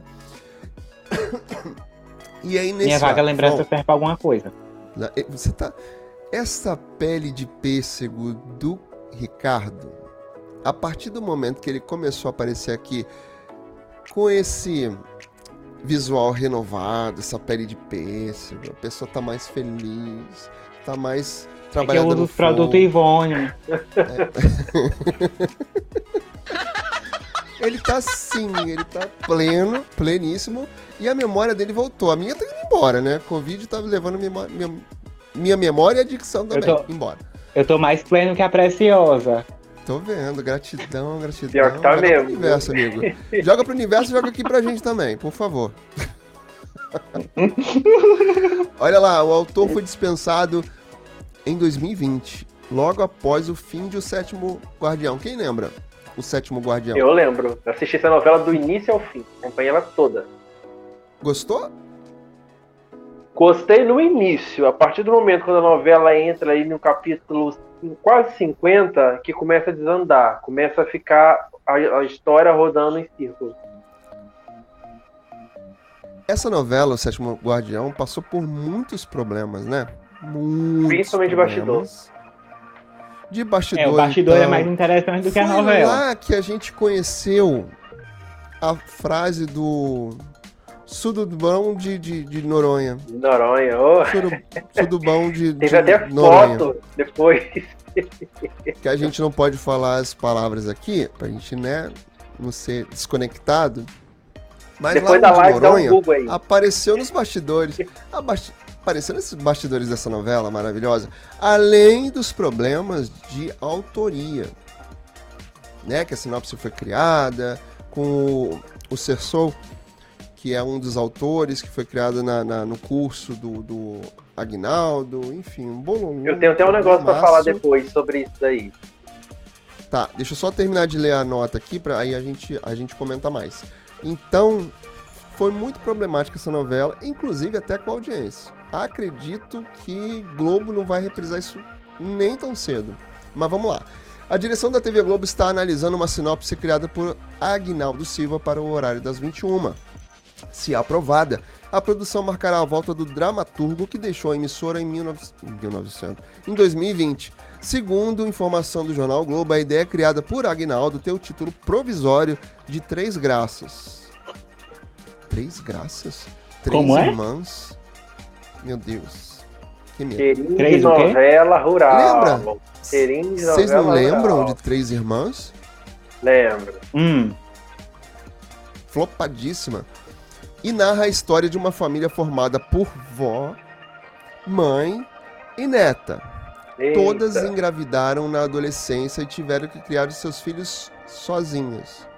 *coughs* e aí, nesse Minha vaga lembrança serve pra alguma coisa. Eh, Você tá. Essa pele de pêssego do Ricardo, a partir do momento que ele começou a aparecer aqui com esse visual renovado, essa pele de pêssego, a pessoa tá mais feliz, tá mais É que eu trabalhando uso no os produtos fogo. Ivone. *laughs* Ele tá sim, ele tá pleno, pleníssimo. E a memória dele voltou. A minha tá indo embora, né? Covid tá levando minha, minha, minha memória e a dicção também tô- embora. Eu tô mais pleno que a preciosa. Tô vendo, gratidão, gratidão. Pior que tá joga mesmo. Pro universo, amigo. Joga pro universo e joga aqui pra gente também, por favor. *laughs* Olha lá, o autor foi dispensado em 2020, logo após o fim de O Sétimo Guardião. Quem lembra? O Sétimo Guardião. Eu lembro. Eu assisti essa novela do início ao fim. Acompanhei ela toda. Gostou? Gostei no início. A partir do momento quando a novela entra aí no capítulo quase 50, que começa a desandar. Começa a ficar a, a história rodando em círculos. Essa novela, O Sétimo Guardião, passou por muitos problemas, né? Muitos Principalmente de bastidor. problemas. De bastidor. É, o bastidor é então. mais interessante do que a Foi novela. lá que a gente conheceu a frase do Sudubão de, de, de Noronha. De Noronha. Oh, Sudu- Sudubão de, *laughs* de teve até Noronha. foto depois. *laughs* Que a gente não pode falar as palavras aqui, pra gente, né, não ser desconectado. Mas depois lá da de live dá um Noronha, Google aí. apareceu nos bastidores. A basti- Apareceu nesses bastidores dessa novela maravilhosa, além dos problemas de autoria. Né? Que a sinopse foi criada com o, o Cersou, que é um dos autores, que foi criado na, na- no curso do, do Agnaldo, enfim, um bololô. Eu tenho até um negócio pra maço. falar depois sobre isso daí. Tá, deixa eu só terminar de ler a nota aqui, para aí a gente, a gente comenta mais. Então, foi muito problemática essa novela, inclusive até com a audiência. Acredito que Globo não vai reprisar isso nem tão cedo. Mas vamos lá. A direção da TV Globo está analisando uma sinopse criada por Agnaldo Silva para o horário das 21. Se aprovada, a produção marcará a volta do dramaturgo que deixou a emissora em 19... 1900, em 2020. Segundo informação do jornal o Globo, a ideia criada por Agnaldo tem o título provisório de Três Graças. Três Graças? Três Como é? irmãs? Meu Deus. Que medo. Três novela rural. Lembra? Vocês não lembram rural. de Três Irmãs? Lembro. Hum, flopadíssima, e narra a história de uma família formada por vó, mãe e neta. Eita. Todas engravidaram na adolescência e tiveram que criar os seus filhos sozinhas.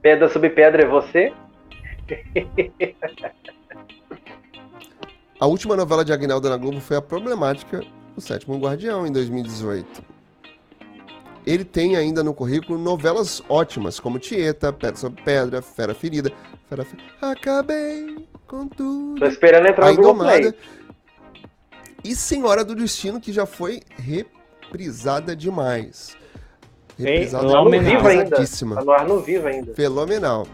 Pedra sobre pedra é você? A última novela de Agnaldo na Globo foi a problemática O Sétimo Guardião, em 2018. Ele tem ainda no currículo novelas ótimas, como Tieta, Pedra sobre Pedra, Fera Ferida, Fera Fe- Acabei com tudo. Tô esperando entrar no Globoplay. E Senhora do Destino, que já foi reprisada demais. Reprisada Tá no Vivo ainda. Tá no ar no vivo ainda. Fenomenal.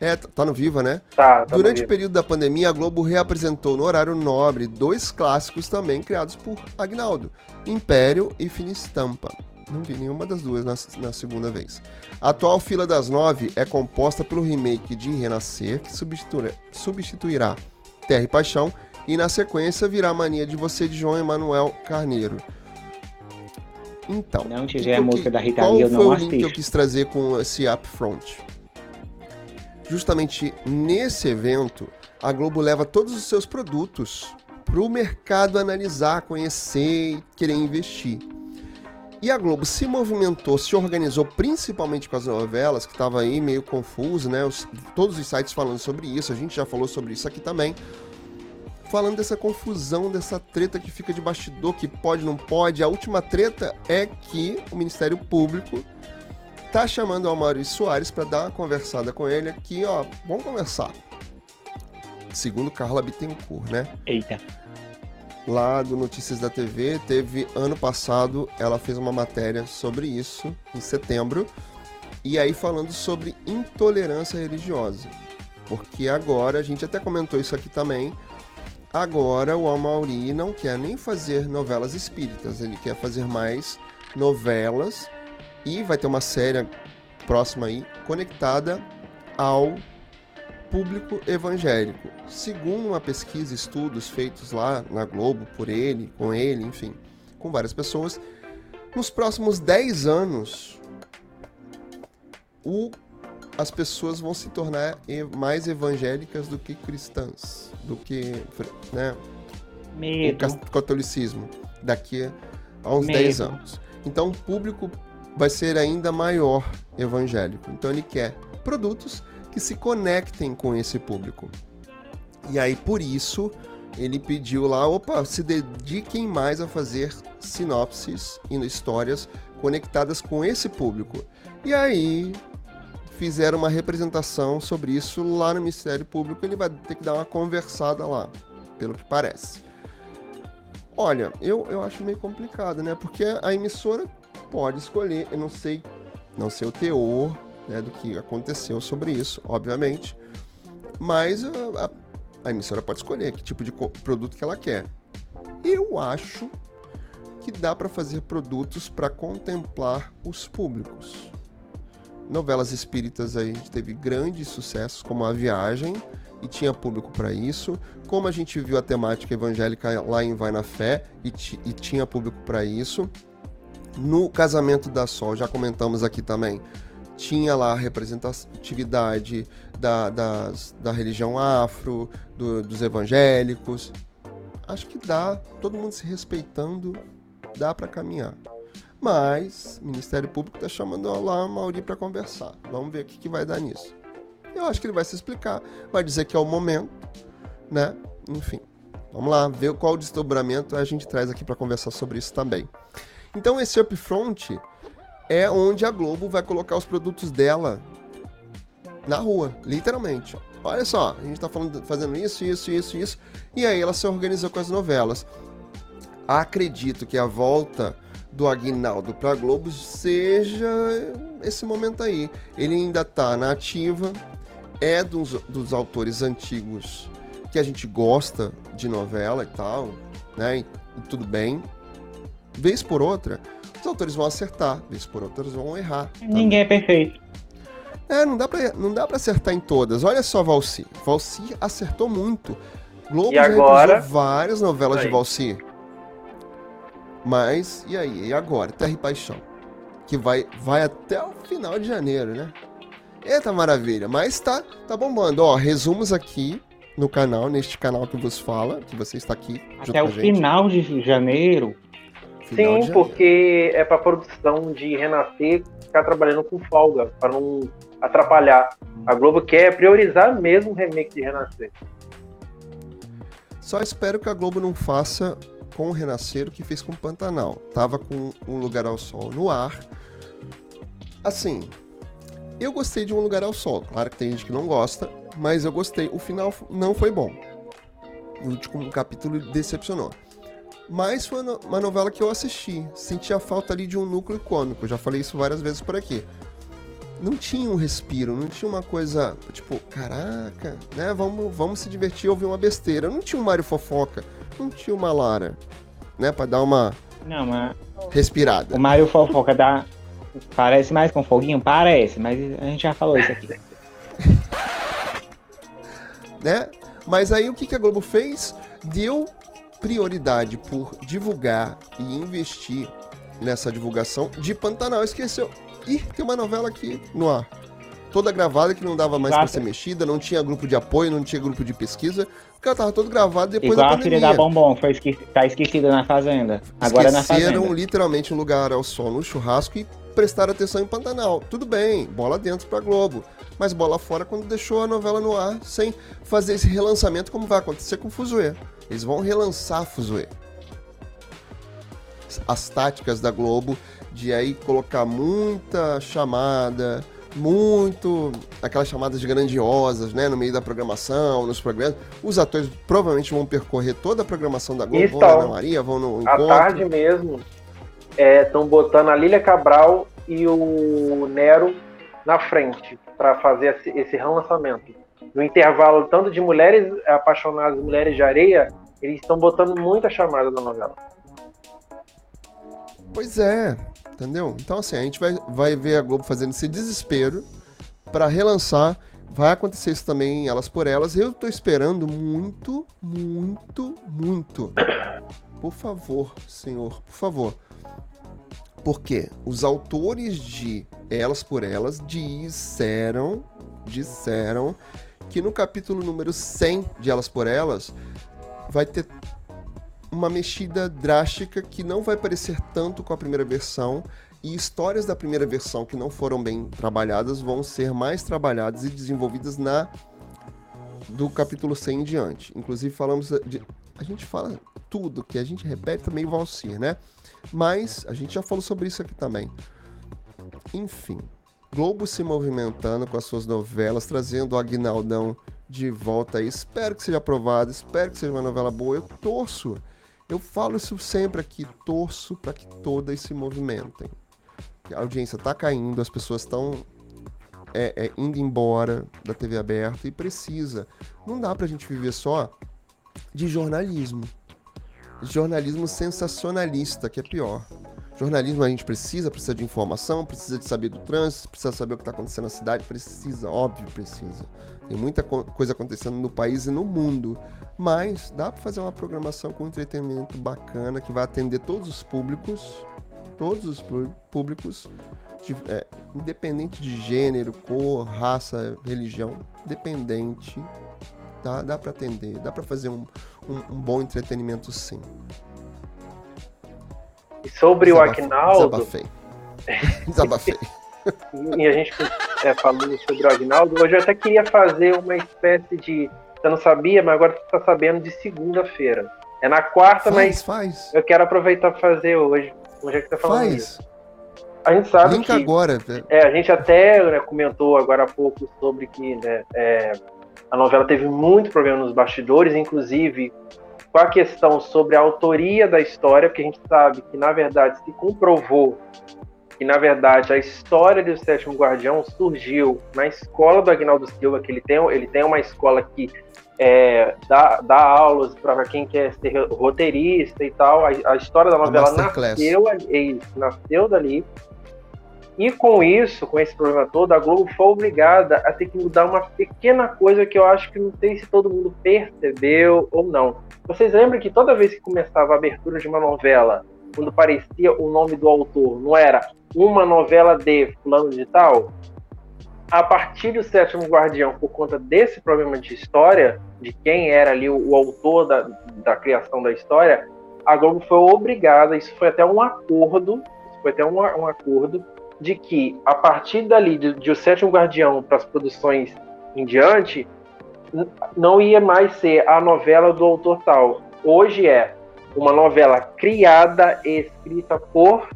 É, tá no Viva, né? Tá, tá Durante o vivo. período da pandemia, a Globo reapresentou no horário nobre dois clássicos também criados por Agnaldo: Império e Fina Estampa. Não vi nenhuma das duas na, na segunda vez. A atual fila das nove é composta pelo remake de Renascer, que substituirá Terra e Paixão, e na sequência virá a Mania de Você de João Emanuel Carneiro. Então, não tiver a eu música da Rita qual Lee, eu foi não o link que eu quis trazer com esse upfront? Justamente nesse evento, a Globo leva todos os seus produtos para o mercado analisar, conhecer e querer investir. E a Globo se movimentou, se organizou principalmente com as novelas, que estava aí meio confuso, né? Os- todos os sites falando sobre isso, a gente já falou sobre isso aqui também. Falando dessa confusão, dessa treta que fica de bastidor, que pode, não pode. A última treta é que o Ministério Público tá chamando o Maurício Soares para dar uma conversada com ele aqui, ó. Vamos conversar. Segundo Carla Bittencourt, né? Eita. Lá do Notícias da TV, teve ano passado, ela fez uma matéria sobre isso, em setembro, e aí falando sobre intolerância religiosa. Porque agora, a gente até comentou isso aqui também, agora o Amauri não quer nem fazer novelas espíritas, ele quer fazer mais novelas e vai ter uma série próxima aí conectada ao público evangélico. Segundo uma pesquisa, estudos feitos lá na Globo por ele, com ele, enfim, com várias pessoas, nos próximos 10 anos, o, as pessoas vão se tornar mais evangélicas do que cristãs, do que né, Medo. o catolicismo daqui a uns Medo. 10 anos. Então o público vai ser ainda maior evangélico. Então ele quer produtos que se conectem com esse público. E aí por isso ele pediu lá, opa, se dediquem mais a fazer sinopses e histórias conectadas com esse público. E aí fizeram uma representação sobre isso lá no Ministério Público, ele vai ter que dar uma conversada lá, pelo que parece. Olha, eu, eu acho meio complicado, né? Porque a emissora pode escolher, eu não sei, não sei o teor né, do que aconteceu sobre isso, obviamente, mas a, a, a emissora pode escolher que tipo de produto que ela quer. Eu acho que dá para fazer produtos para contemplar os públicos. Novelas espíritas aí teve grandes sucessos, como A Viagem, e tinha público para isso. Como a gente viu a temática evangélica lá em Vai na Fé, e, e tinha público para isso. No Casamento da Sol, já comentamos aqui também, tinha lá a representatividade da, das, da religião afro, do, dos evangélicos. Acho que dá, todo mundo se respeitando, dá para caminhar. Mas o Ministério Público está chamando lá o Mauri para conversar. Vamos ver o que, que vai dar nisso. Eu acho que ele vai se explicar, vai dizer que é o momento, né? Enfim, vamos lá, ver qual desdobramento a gente traz aqui para conversar sobre isso também. Então esse upfront é onde a Globo vai colocar os produtos dela na rua, literalmente. Olha só, a gente está fazendo isso, isso, isso, isso, e aí ela se organiza com as novelas. Acredito que a volta do Aguinaldo para Globo seja esse momento aí. Ele ainda está na ativa, é dos, dos autores antigos que a gente gosta de novela e tal, né? E tudo bem. Vez por outra, os autores vão acertar, vez por outra, eles vão errar. Ninguém é perfeito. É, não dá, pra, não dá pra acertar em todas. Olha só Valci. Valci acertou muito. Globo e já agora... várias novelas aí. de Valci. Mas, e aí? E agora? Terra e Paixão. Que vai, vai até o final de janeiro, né? Eita maravilha. Mas tá, tá bombando. Ó, resumos aqui no canal, neste canal que vos fala, que você está aqui. Até o final de janeiro. Final Sim, porque é para produção de Renascer ficar trabalhando com folga, para não atrapalhar. A Globo quer priorizar mesmo o remake de Renascer. Só espero que a Globo não faça com o Renascer o que fez com o Pantanal. Tava com Um Lugar ao Sol no ar. Assim, eu gostei de Um Lugar ao Sol. Claro que tem gente que não gosta, mas eu gostei. O final não foi bom. O último capítulo decepcionou. Mas foi uma novela que eu assisti. Senti a falta ali de um núcleo icônico. Já falei isso várias vezes por aqui. Não tinha um respiro, não tinha uma coisa tipo, caraca, né? Vamos, vamos se divertir ouvir uma besteira. Não tinha um Mário Fofoca, não tinha uma Lara, né? Pra dar uma não, mas... respirada. O Mário Fofoca dá. Parece mais com foguinho? Parece, mas a gente já falou isso aqui. *laughs* né? Mas aí o que, que a Globo fez? Deu prioridade por divulgar e investir nessa divulgação de Pantanal. Esqueceu. Ih, tem uma novela aqui no ar. Toda gravada que não dava mais para ser mexida, não tinha grupo de apoio, não tinha grupo de pesquisa, porque ela tava todo gravado depois Igual da pandemia. a filha da Bombom, foi esque... tá esquecida na fazenda. Agora na fazenda. literalmente um lugar ao sol no churrasco e prestaram atenção em Pantanal. Tudo bem, bola dentro pra Globo. Mas bola fora quando deixou a novela no ar sem fazer esse relançamento como vai acontecer com o Fuzue. Eles vão relançar Fuzue. As táticas da Globo de aí colocar muita chamada, muito aquelas chamadas grandiosas, né, no meio da programação, nos programas. Os atores provavelmente vão percorrer toda a programação da Globo, então, vão na Maria, vão no encontro. À tarde mesmo, estão é, botando a Lília Cabral e o Nero na frente para fazer esse relançamento no intervalo tanto de mulheres apaixonadas, mulheres de areia, eles estão botando muita chamada na novela. Pois é, entendeu? Então assim, a gente vai, vai ver a Globo fazendo esse desespero para relançar. Vai acontecer isso também Elas por Elas. Eu tô esperando muito, muito, muito. Por favor, senhor, por favor. Porque os autores de Elas por Elas disseram, disseram que no capítulo número 100 de Elas por Elas vai ter uma mexida drástica que não vai parecer tanto com a primeira versão e histórias da primeira versão que não foram bem trabalhadas vão ser mais trabalhadas e desenvolvidas na do capítulo 100 em diante. Inclusive falamos de a gente fala tudo que a gente repete também Valsir, né? Mas a gente já falou sobre isso aqui também. Enfim, Globo se movimentando com as suas novelas, trazendo o Aguinaldão de volta aí. Espero que seja aprovado, espero que seja uma novela boa. Eu torço, eu falo isso sempre aqui, torço para que todas se movimentem. A audiência tá caindo, as pessoas estão é, é, indo embora da TV aberta e precisa. Não dá pra gente viver só de jornalismo. Jornalismo sensacionalista, que é pior. Jornalismo a gente precisa, precisa de informação, precisa de saber do trânsito, precisa saber o que está acontecendo na cidade, precisa, óbvio, precisa. Tem muita co coisa acontecendo no país e no mundo, mas dá para fazer uma programação com entretenimento bacana que vai atender todos os públicos, todos os públicos, de, é, independente de gênero, cor, raça, religião, dependente Dá, dá para atender, dá para fazer um, um, um, bom entretenimento sim. E sobre Desabafei. o Agnaldo. Desabafei. *laughs* Desabafei. e a gente é, falando sobre o Agnaldo, hoje eu até queria fazer uma espécie de. Eu não sabia, mas agora você está sabendo de segunda-feira. É na quarta, faz, mas faz. eu quero aproveitar para fazer hoje. Hoje é que você tá falando faz. isso. A gente sabe Link que. agora. É, a gente até né, comentou agora há pouco sobre que né, é, a novela teve muito problema nos bastidores, inclusive com a questão sobre a autoria da história, porque a gente sabe que, na verdade, se comprovou que, na verdade, a história do Sétimo Guardião surgiu na escola do Agnaldo Silva, que ele tem, ele tem uma escola que é, dá, dá aulas para quem quer ser roteirista e tal. A, a história da novela nasceu, é nasceu dali. E com isso, com esse problema todo, a Globo foi obrigada a ter que mudar uma pequena coisa que eu acho que não sei se todo mundo percebeu ou não. Vocês lembram que toda vez que começava a abertura de uma novela, quando parecia o nome do autor, não era uma novela de fulano de tal? A partir do Sétimo Guardião, por conta desse problema de história, de quem era ali o, o autor da, da criação da história, a Globo foi obrigada, isso foi até um acordo, foi até um, um acordo, de que a partir dali, de, de O Sétimo Guardião para as produções em diante, não ia mais ser a novela do autor tal. Hoje é uma novela criada e escrita por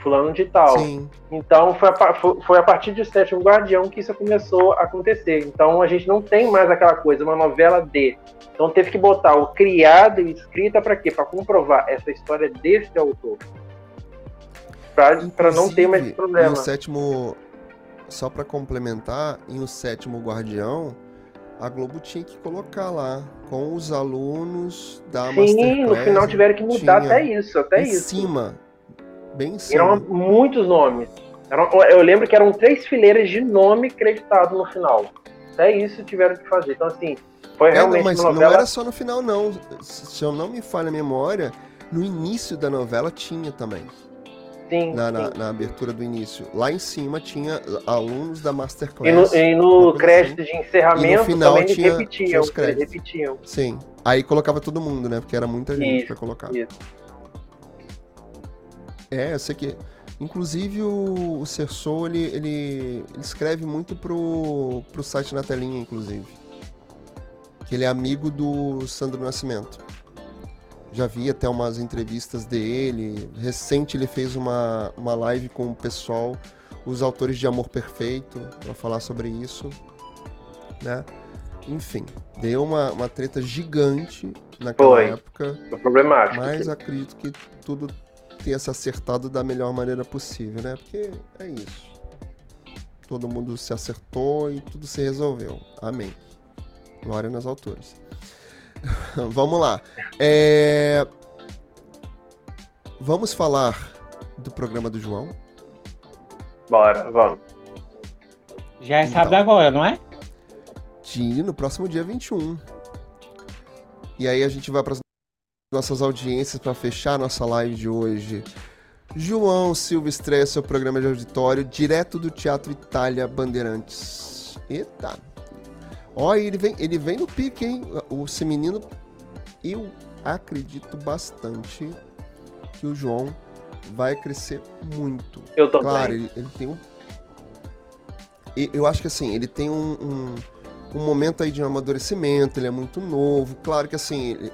fulano de tal. Sim. Então foi a, foi a partir de O Sétimo Guardião que isso começou a acontecer. Então a gente não tem mais aquela coisa, uma novela de. Então teve que botar o criado e escrita para quê? Para comprovar essa história desse autor para não ter mais problema. No sétimo, só para complementar, em o sétimo Guardião, a Globo tinha que colocar lá com os alunos da Sim, Sim, no final tiveram que mudar até isso, até em isso. cima, bem em cima. Eram muitos nomes. eu lembro que eram três fileiras de nome creditado no final. Até isso tiveram que fazer. Então, assim, foi realmente é, mas novela... não era só no final, não. Se eu não me falha a memória, no início da novela tinha também. Sim, na, sim. Na, na, abertura do início. Lá em cima tinha alunos da Masterclass. E no, e no crédito assim. de encerramento e no final também tinha, repetiam, tinha os créditos. Eles repetiam. Sim. Aí colocava todo mundo, né? Porque era muita gente para colocar. Isso. É, eu sei que. Inclusive o, o ele, ele, ele, escreve muito pro, pro site na telinha, inclusive. Que ele é amigo do Sandro Nascimento. Já vi até umas entrevistas dele. Recente ele fez uma, uma live com o pessoal, os autores de Amor Perfeito, para falar sobre isso. Né? Enfim, deu uma, uma treta gigante naquela Foi. época. Foi problemático. Mas acredito que tudo tenha se acertado da melhor maneira possível, né? Porque é isso. Todo mundo se acertou e tudo se resolveu. Amém. Glória nas alturas. *laughs* Vamos lá. É... Vamos falar do programa do João? Bora, vamos. Já é então, sábado agora, não é? Sim, no próximo dia 21. E aí a gente vai para as nossas audiências para fechar a nossa live de hoje João Silva estreia seu programa de auditório direto do Teatro Itália Bandeirantes. Eita! Ó, ele vem, ele vem no pique, hein? O, esse menino, eu acredito bastante que o João vai crescer muito. Eu tô Claro, ele, ele tem um. Eu acho que assim, ele tem um, um, um momento aí de amadurecimento, ele é muito novo. Claro que assim, ele-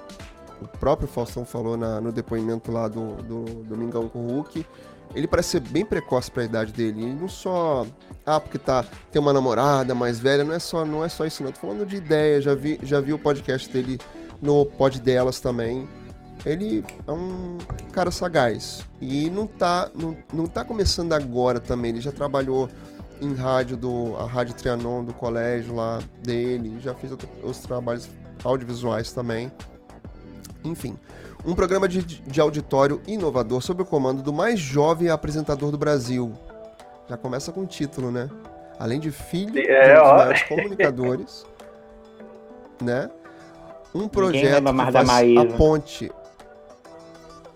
o próprio Faustão falou na- no depoimento lá do, do Domingão com o Hulk. Ele parece ser bem precoce pra idade dele. Ele não só. Ah, porque tá, tem uma namorada mais velha, não é só, não é só isso, não. Tô falando de ideia, já vi, já vi o podcast dele no Pod Delas também. Ele é um cara sagaz. E não tá, não, não tá começando agora também. Ele já trabalhou em rádio, do, a Rádio Trianon do colégio lá dele. Já fez outros trabalhos audiovisuais também. Enfim, um programa de, de auditório inovador sob o comando do mais jovem apresentador do Brasil. Já começa com o título, né? Além de filho É, de um dos maiores comunicadores, *laughs* né? Um projeto que da faz a ponte.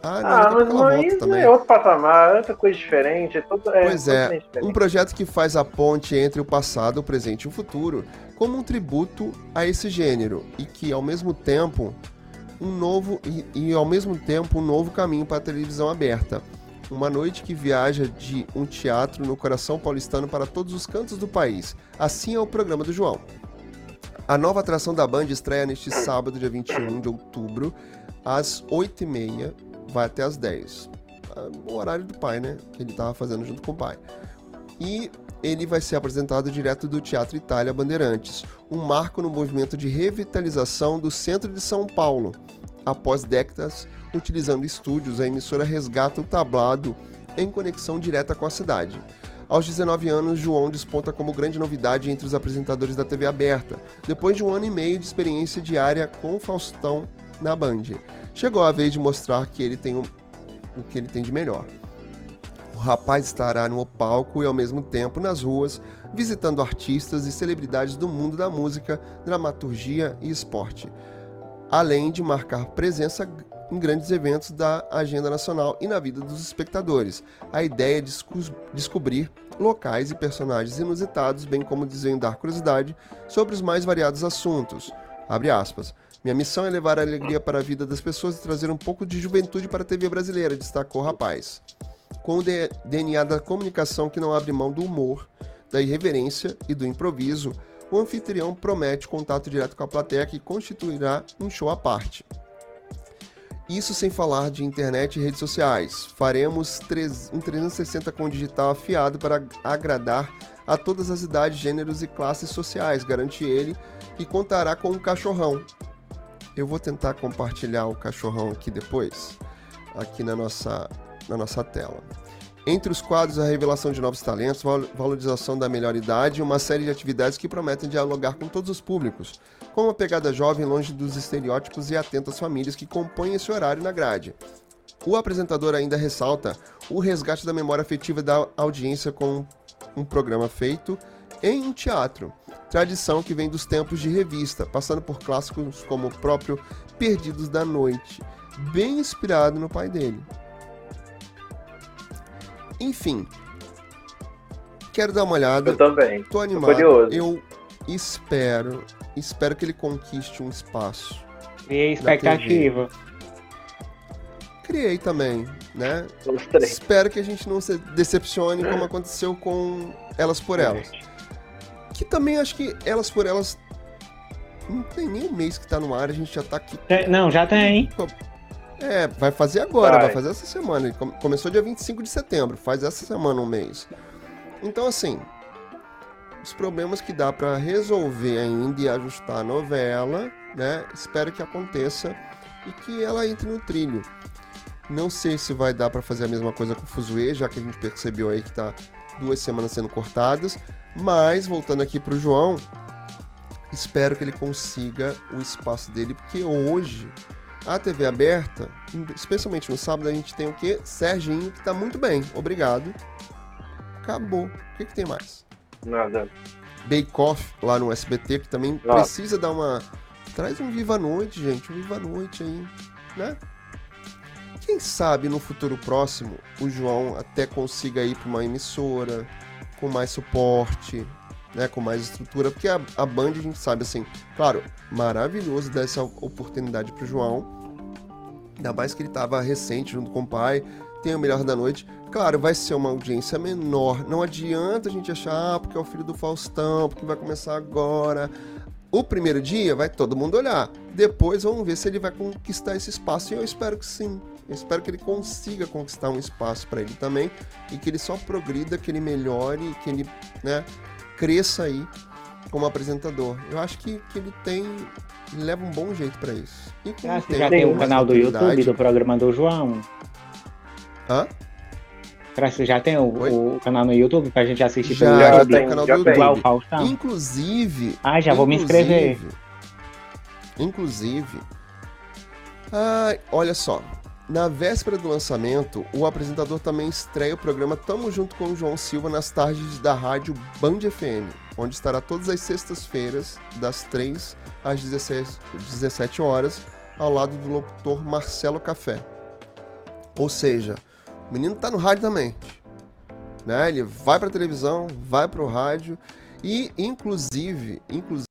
Ah, não, Ah, a mas também. é outro patamar, é outra coisa diferente. É todo, é Pois é, um projeto que faz a ponte entre o passado, o presente e o futuro, como um tributo a esse gênero e que ao mesmo tempo um novo e, e ao mesmo tempo um novo caminho para a televisão aberta. Uma noite que viaja de um teatro no coração paulistano para todos os cantos do país. Assim é o programa do João. A nova atração da Band estreia neste sábado, dia 21 de outubro, às 8h30, vai até às 10 Ah, O horário do pai, né? Que ele tava fazendo junto com o pai. E ele vai ser apresentado direto do Teatro Itália Bandeirantes, um marco no movimento de revitalização do centro de São Paulo. Após décadas utilizando estúdios, a emissora resgata o tablado em conexão direta com a cidade. Aos 19 anos, João desponta como grande novidade entre os apresentadores da TV aberta, depois de um ano e meio de experiência diária com Faustão na Band. Chegou a vez de mostrar que ele tem um- o que ele tem de melhor. O rapaz estará no palco e ao mesmo tempo nas ruas, visitando artistas e celebridades do mundo da música, dramaturgia e esporte, além de marcar presença em grandes eventos da agenda nacional e na vida dos espectadores. A ideia é discu- descobrir locais e personagens inusitados, bem como desvendar curiosidade sobre os mais variados assuntos. Minha missão é levar alegria para a vida das pessoas e trazer um pouco de juventude para a TV brasileira, destacou o rapaz com o DNA da comunicação que não abre mão do humor, da irreverência e do improviso, o anfitrião promete contato direto com a plateia que constituirá um show à parte. Isso sem falar de internet e redes sociais. Faremos um 360 com digital afiado para agradar a todas as idades, gêneros e classes sociais, garante ele, e contará com um cachorrão. Eu vou tentar compartilhar o cachorrão aqui depois, aqui na nossa, na nossa tela. Entre os quadros, a revelação de novos talentos, val- valorização da melhor idade e uma série de atividades que prometem dialogar com todos os públicos, com uma pegada jovem longe dos estereótipos e atenta às famílias que compõem esse horário na grade. O apresentador ainda ressalta o resgate da memória afetiva da audiência com um programa feito em um teatro, tradição que vem dos tempos de revista, passando por clássicos como o próprio Perdidos da Noite, bem inspirado no pai dele. Enfim, quero dar uma olhada. Eu também. Tô animado. curioso. Eu espero, espero que ele conquiste um espaço. Criei expectativa. Criei também, né? Os três. Espero que a gente não se decepcione como aconteceu com Elas por Elas. Que também acho que Elas por Elas não tem nem um mês que tá no ar, a gente já tá aqui. Não, já tem. É, vai fazer agora, vai, Vai. fazer essa semana. Come- Começou dia 25 de setembro, faz essa semana um mês. Então, assim, os problemas que dá pra resolver ainda e ajustar a novela, né? Espero que aconteça e que ela entre no trilho. Não sei se vai dar pra fazer a mesma coisa com o Fuzue, já que a gente percebeu aí que tá duas semanas sendo cortadas. Mas, voltando aqui pro João, espero que ele consiga o espaço dele, porque hoje a TV aberta, especialmente no sábado, a gente tem o quê? Serginho, que tá muito bem, obrigado. Acabou. O que, que tem mais? Nada. Bake Off lá no SBT, que também precisa dar uma. Traz um Viva a Noite, gente. Um Viva a Noite aí, né? O Quem sabe no futuro próximo o João até consiga ir para uma emissora com mais suporte, né, com mais estrutura, porque a, a Band a gente sabe assim, claro, maravilhoso dar essa oportunidade pro João. Ainda mais que ele estava recente junto com o pai, tem o melhor da noite. Claro, vai ser uma audiência menor. Não adianta a gente achar, ah, porque é o filho do Faustão, porque vai começar agora. O primeiro dia vai todo mundo olhar. Depois vamos ver se ele vai conquistar esse espaço. E eu espero que sim. Eu espero que ele consiga conquistar um espaço para ele também. E que ele só progrida, que ele melhore, que ele né, cresça aí como apresentador. Eu acho que, que ele tem. Ele leva um bom jeito para isso. E ah, você já tem o canal do YouTube do programa do João? Hã? Você já tem o, o, canal no YouTube pra gente assistir já, pelo YouTube? Já tem o canal do YouTube. Faustão? Inclusive. Ah, já vou me inscrever. Inclusive. Ah, olha só. Na véspera do lançamento, o apresentador também estreia o programa Tamo Junto com o João Silva nas tardes da rádio Band FM, onde estará todas as sextas-feiras, das 3 às 16, 17 horas, ao lado do locutor Marcelo Café. Ou seja, o menino tá no rádio também. Né? Ele vai pra televisão, vai pro rádio e inclusive, inclusive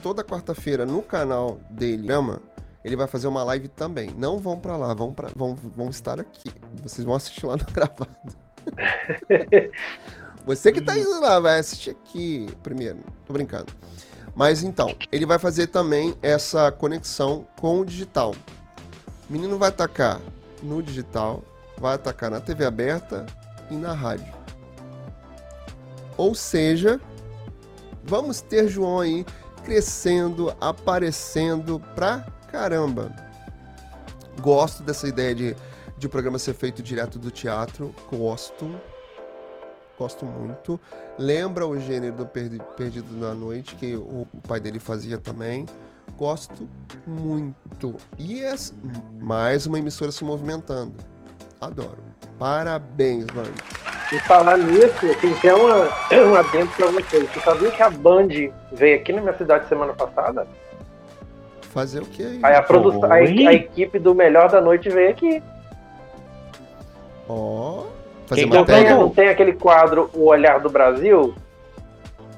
toda quarta-feira no canal dele, ele vai fazer uma live também. Não vão para lá, vão, pra, vão, vão estar aqui. Vocês vão assistir lá no *laughs* gravado. *laughs* Você que tá indo lá, vai assistir aqui primeiro. Tô brincando. Mas então, ele vai fazer também essa conexão com o digital. O menino vai atacar no digital, vai atacar na TV aberta e na rádio. Ou seja, vamos ter João aí crescendo, aparecendo pra caramba. Gosto dessa ideia de, de o programa ser feito direto do teatro. Gosto. Gosto muito. Lembra o gênero do Perdido na Noite, que o pai dele fazia também. Gosto muito. E é mais uma emissora se movimentando. Adoro. Parabéns, Band. E falar nisso, tem até uma, *clears throat* um adendo pra vocês. Você sabia que a Band veio aqui na minha cidade semana passada? Fazer o quê? Aí a, produção, a, a, equipe do Melhor da Noite veio aqui. Ó. Oh, fazer não, tem, não tem aquele quadro O Olhar do Brasil?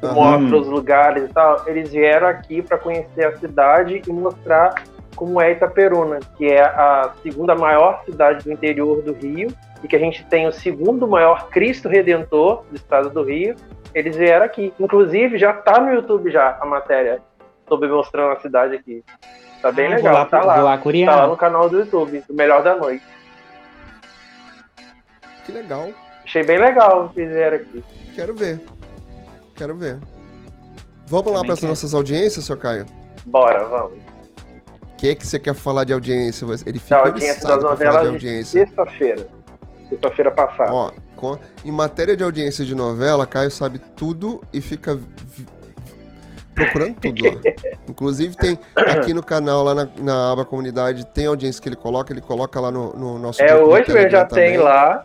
Que uhum. mostra os lugares e tal. Eles vieram aqui para conhecer a cidade e mostrar como é Itaperuna, que é a segunda maior cidade do interior do Rio e que a gente tem o segundo maior Cristo Redentor do estado do Rio. Eles vieram aqui. Inclusive, já tá no YouTube já a matéria sobre mostrando a cidade aqui. Tá bem ah, legal, lá, tá lá. lá tá lá no canal do YouTube, do Melhor da Noite. Que legal. Achei bem legal o que fizeram aqui. Quero ver. Quero ver. Vamos lá para as nossas audiências, seu Caio? Bora, vamos que que você quer falar de audiência? Ele fica da audiência das novelas de audiência. Sexta-feira. Sexta-feira passada. Ó, com, em matéria de audiência de novela, Caio sabe tudo e fica procurando tudo lá. *laughs* Inclusive tem aqui no canal, lá na, na, aba comunidade, tem audiência que ele coloca, ele coloca lá no, no nosso É, hoje eu já também. tem lá.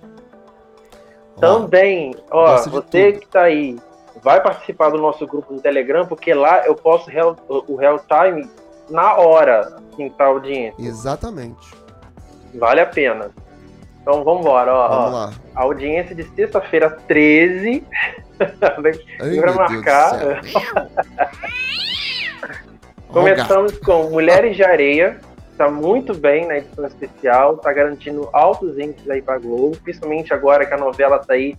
Também, ó, você que tá aí, vai participar do nosso grupo no Telegram, porque lá eu posso real, o real time na hora, assim, pra audiência. Exatamente. Vale a pena. Então vamos embora, ó. Vamos lá. A audiência de sexta-feira 13. *laughs* Ai, pra marcar. *laughs* Começamos com Mulheres de Areia. Tá muito bem na edição especial, tá garantindo altos índices aí pra Globo, principalmente agora que a novela tá aí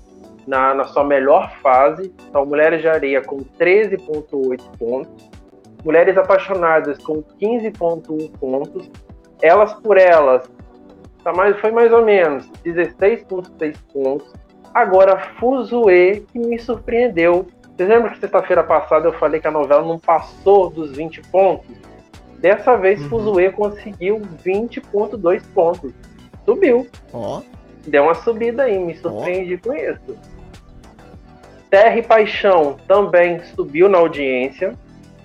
na, na sua melhor fase. Então, Mulheres de Areia com 13,8 pontos. Mulheres Apaixonadas com 15,1 pontos. Elas por Elas tá mais, foi mais ou menos 16,6 pontos. Agora, Fuzue, que me surpreendeu. Vocês lembram que sexta-feira passada eu falei que a novela não passou dos 20 pontos? Dessa vez, uhum. Fuzue conseguiu 20,2 pontos. Subiu. Ó. Oh. Deu uma subida aí, me surpreendi oh. com isso. Terra e Paixão também subiu na audiência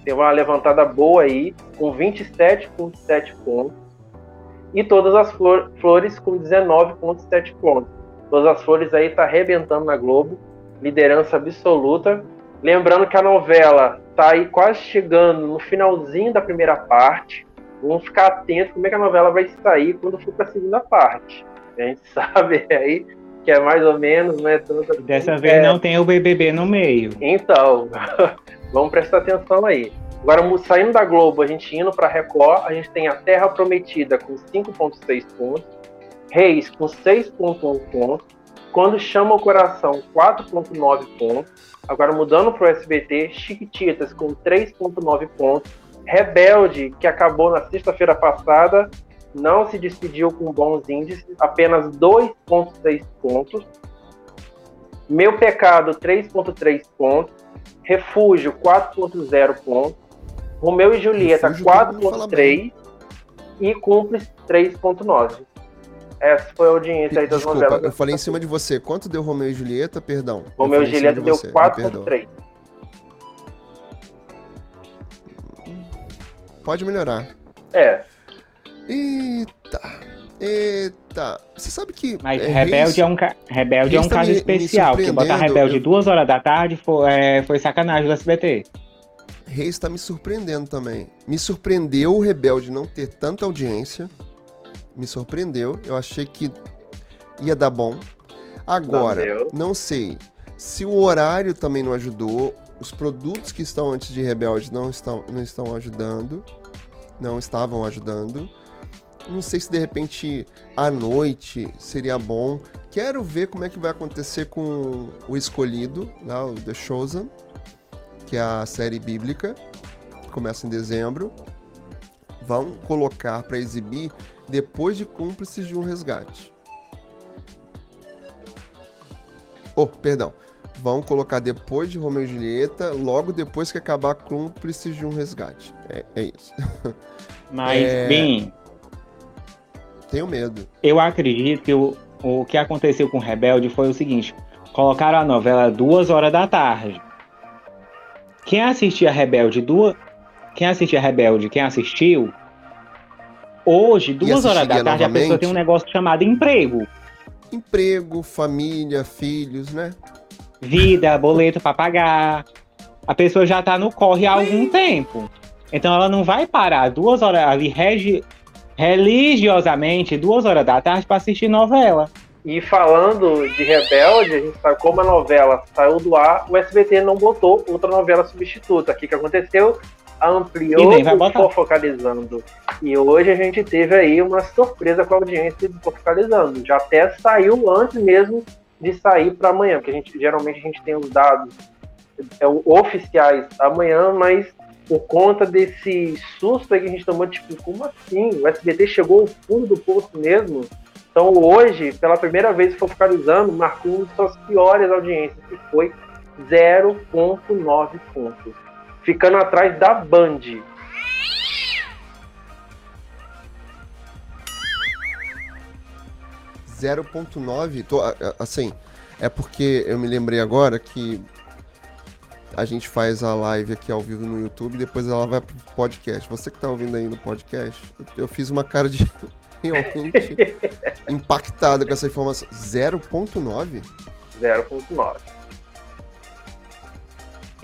tem uma levantada boa aí, com 27,7 pontos. E todas as flor, flores com 19,7 pontos. Todas as flores aí tá arrebentando na Globo, liderança absoluta. Lembrando que a novela tá aí quase chegando no finalzinho da primeira parte. Vamos ficar atentos como é que a novela vai sair quando for para a segunda parte. A gente *laughs* sabe aí que é mais ou menos, né? Tanto, Dessa é... vez não tem o BBB no meio. Então, *laughs* vamos prestar atenção aí. Agora, saindo da Globo, a gente indo para Record, a gente tem a Terra Prometida com 5,6 pontos, Reis com 6,1 pontos, Quando Chama o Coração, 4,9 pontos. Agora, mudando para o SBT, Chiquititas com 3,9 pontos, Rebelde, que acabou na sexta-feira passada, não se despediu com bons índices, apenas 2,6 pontos. Meu Pecado, 3,3 pontos. Refúgio, 4,0 pontos. Romeu e Julieta, 4,3. E Cúmplice, 3,9. Essa foi a audiência aí das Desculpa, novelas. Eu falei em cima de você. Quanto deu Romeu e Julieta? Perdão. Romeu e Julieta deu 4,3. Pode melhorar. É. Eita. Eita. Você sabe que. Mas é, Rebelde, Reis, é um, ca... Rebelde é um tá caso me, especial. Me que botar Rebelde eu... duas horas da tarde foi, é, foi sacanagem do SBT. Reis tá me surpreendendo também. Me surpreendeu o Rebelde não ter tanta audiência. Me surpreendeu. Eu achei que ia dar bom. Agora, não, não sei se o horário também não ajudou os produtos que estão antes de Rebelde não estão, não estão ajudando. Não estavam ajudando. Não sei se de repente à noite seria bom. Quero ver como é que vai acontecer com o Escolhido, lá, o The Chosen, que é a série bíblica, começa em dezembro. Vão colocar para exibir depois de Cúmplices de um Resgate. Oh, perdão vão colocar depois de Romeu e Julieta, logo depois que acabar Cúmplice de um Resgate. É, é isso. *laughs* Mas, é... bem. Tenho medo. Eu acredito que o, o que aconteceu com Rebelde foi o seguinte: colocaram a novela duas horas da tarde. Quem assistia Rebelde duas. Quem assistia Rebelde, quem assistiu, hoje, duas horas da tarde, novamente? a pessoa tem um negócio chamado emprego. Emprego, família, filhos, né? vida, boleto para pagar. A pessoa já tá no corre há algum tempo. Então ela não vai parar duas horas ali regi religiosamente, duas horas da tarde, para assistir novela. E falando de Rebelde, a gente sabe como a novela saiu do ar, o SBT não botou outra novela substituta. O que, que aconteceu? Ampliou o Fofocalizando. E hoje a gente teve aí uma surpresa com a audiência do Fofocalizando. Já até saiu antes mesmo de sair para amanhã, porque a gente geralmente a gente tem os dados é, oficiais amanhã, mas por conta desse susto que a gente tomou, tipo, como assim? O SBT chegou ao fundo do poço mesmo? Então hoje, pela primeira vez focalizando, marcou uma das suas piores audiências, que foi 0.9 pontos. Ficando atrás da Band, 0.9, assim, é porque eu me lembrei agora que a gente faz a live aqui ao vivo no YouTube e depois ela vai pro podcast. Você que tá ouvindo aí no podcast, eu fiz uma cara de *laughs* realmente *laughs* impactada com essa informação. 0.9? 0.9.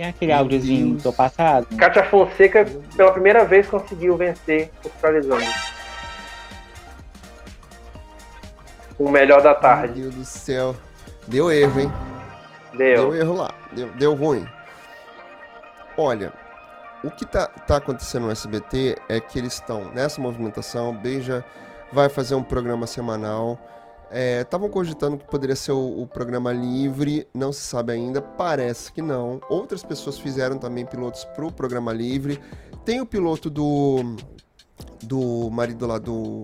Tem aquele áudiozinho do passado? Kátia Fonseca, pela primeira vez, conseguiu vencer o Fiscalizando. o melhor da tarde. Meu Deus do céu. Deu erro, hein? Deu. Deu erro lá. Deu, deu ruim. Olha, o que tá, tá acontecendo no SBT é que eles estão nessa movimentação. Beija vai fazer um programa semanal. Estavam é, cogitando que poderia ser o, o, programa livre, não se sabe ainda, parece que não. Outras pessoas fizeram também pilotos para o programa livre. Tem o piloto do, do marido lá do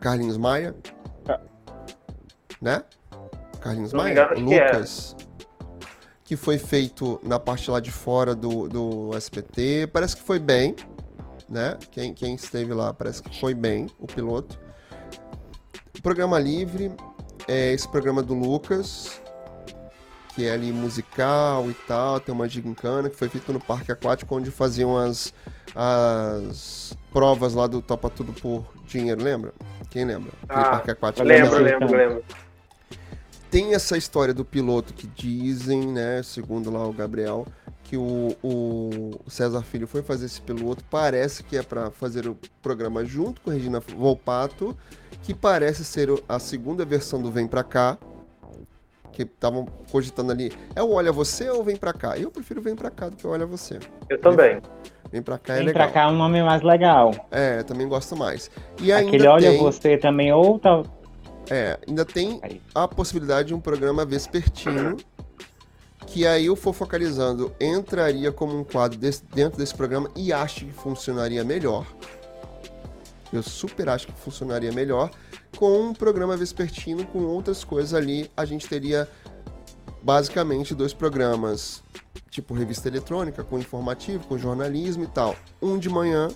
Carlinhos Maia. É. Né? Carlinhos Maia? Engano, Lucas. Que, que, foi feito na parte lá de fora do, do SPT. Parece que foi bem. Né? Quem, quem esteve lá parece que foi bem, o piloto. Programa livre. É esse programa do Lucas, que é ali musical e tal, tem uma gincana que foi feito no Parque Aquático, onde faziam as, as provas lá do Topa Tudo por Dinheiro, lembra? Quem lembra? Ah, Parque Aquático. Lembro, lembro, lembro. Tem essa história do piloto que dizem, né, segundo lá o Gabriel, que o, o César Filho foi fazer esse piloto, parece que é para fazer o programa junto com a Regina Volpato, que parece ser a segunda versão do Vem Pra Cá, que estavam cogitando ali, é o Olha Você ou Vem Pra Cá? Eu prefiro Vem Pra Cá do que Olha Você. Eu também. Vem Pra Cá é Vem legal. pra cá é um nome mais legal. É, eu também gosto mais. E ainda Aquele Olha tem, Você também, ou tá... É, ainda tem a possibilidade de um programa vespertino, que aí o Fofocalizando entraria como um quadro desse- dentro desse programa e acho que funcionaria melhor. Eu super acho que funcionaria melhor. Com um programa vespertino, com outras coisas ali, a gente teria basicamente dois programas, tipo revista eletrônica, com informativo, com jornalismo e tal. Um de manhã,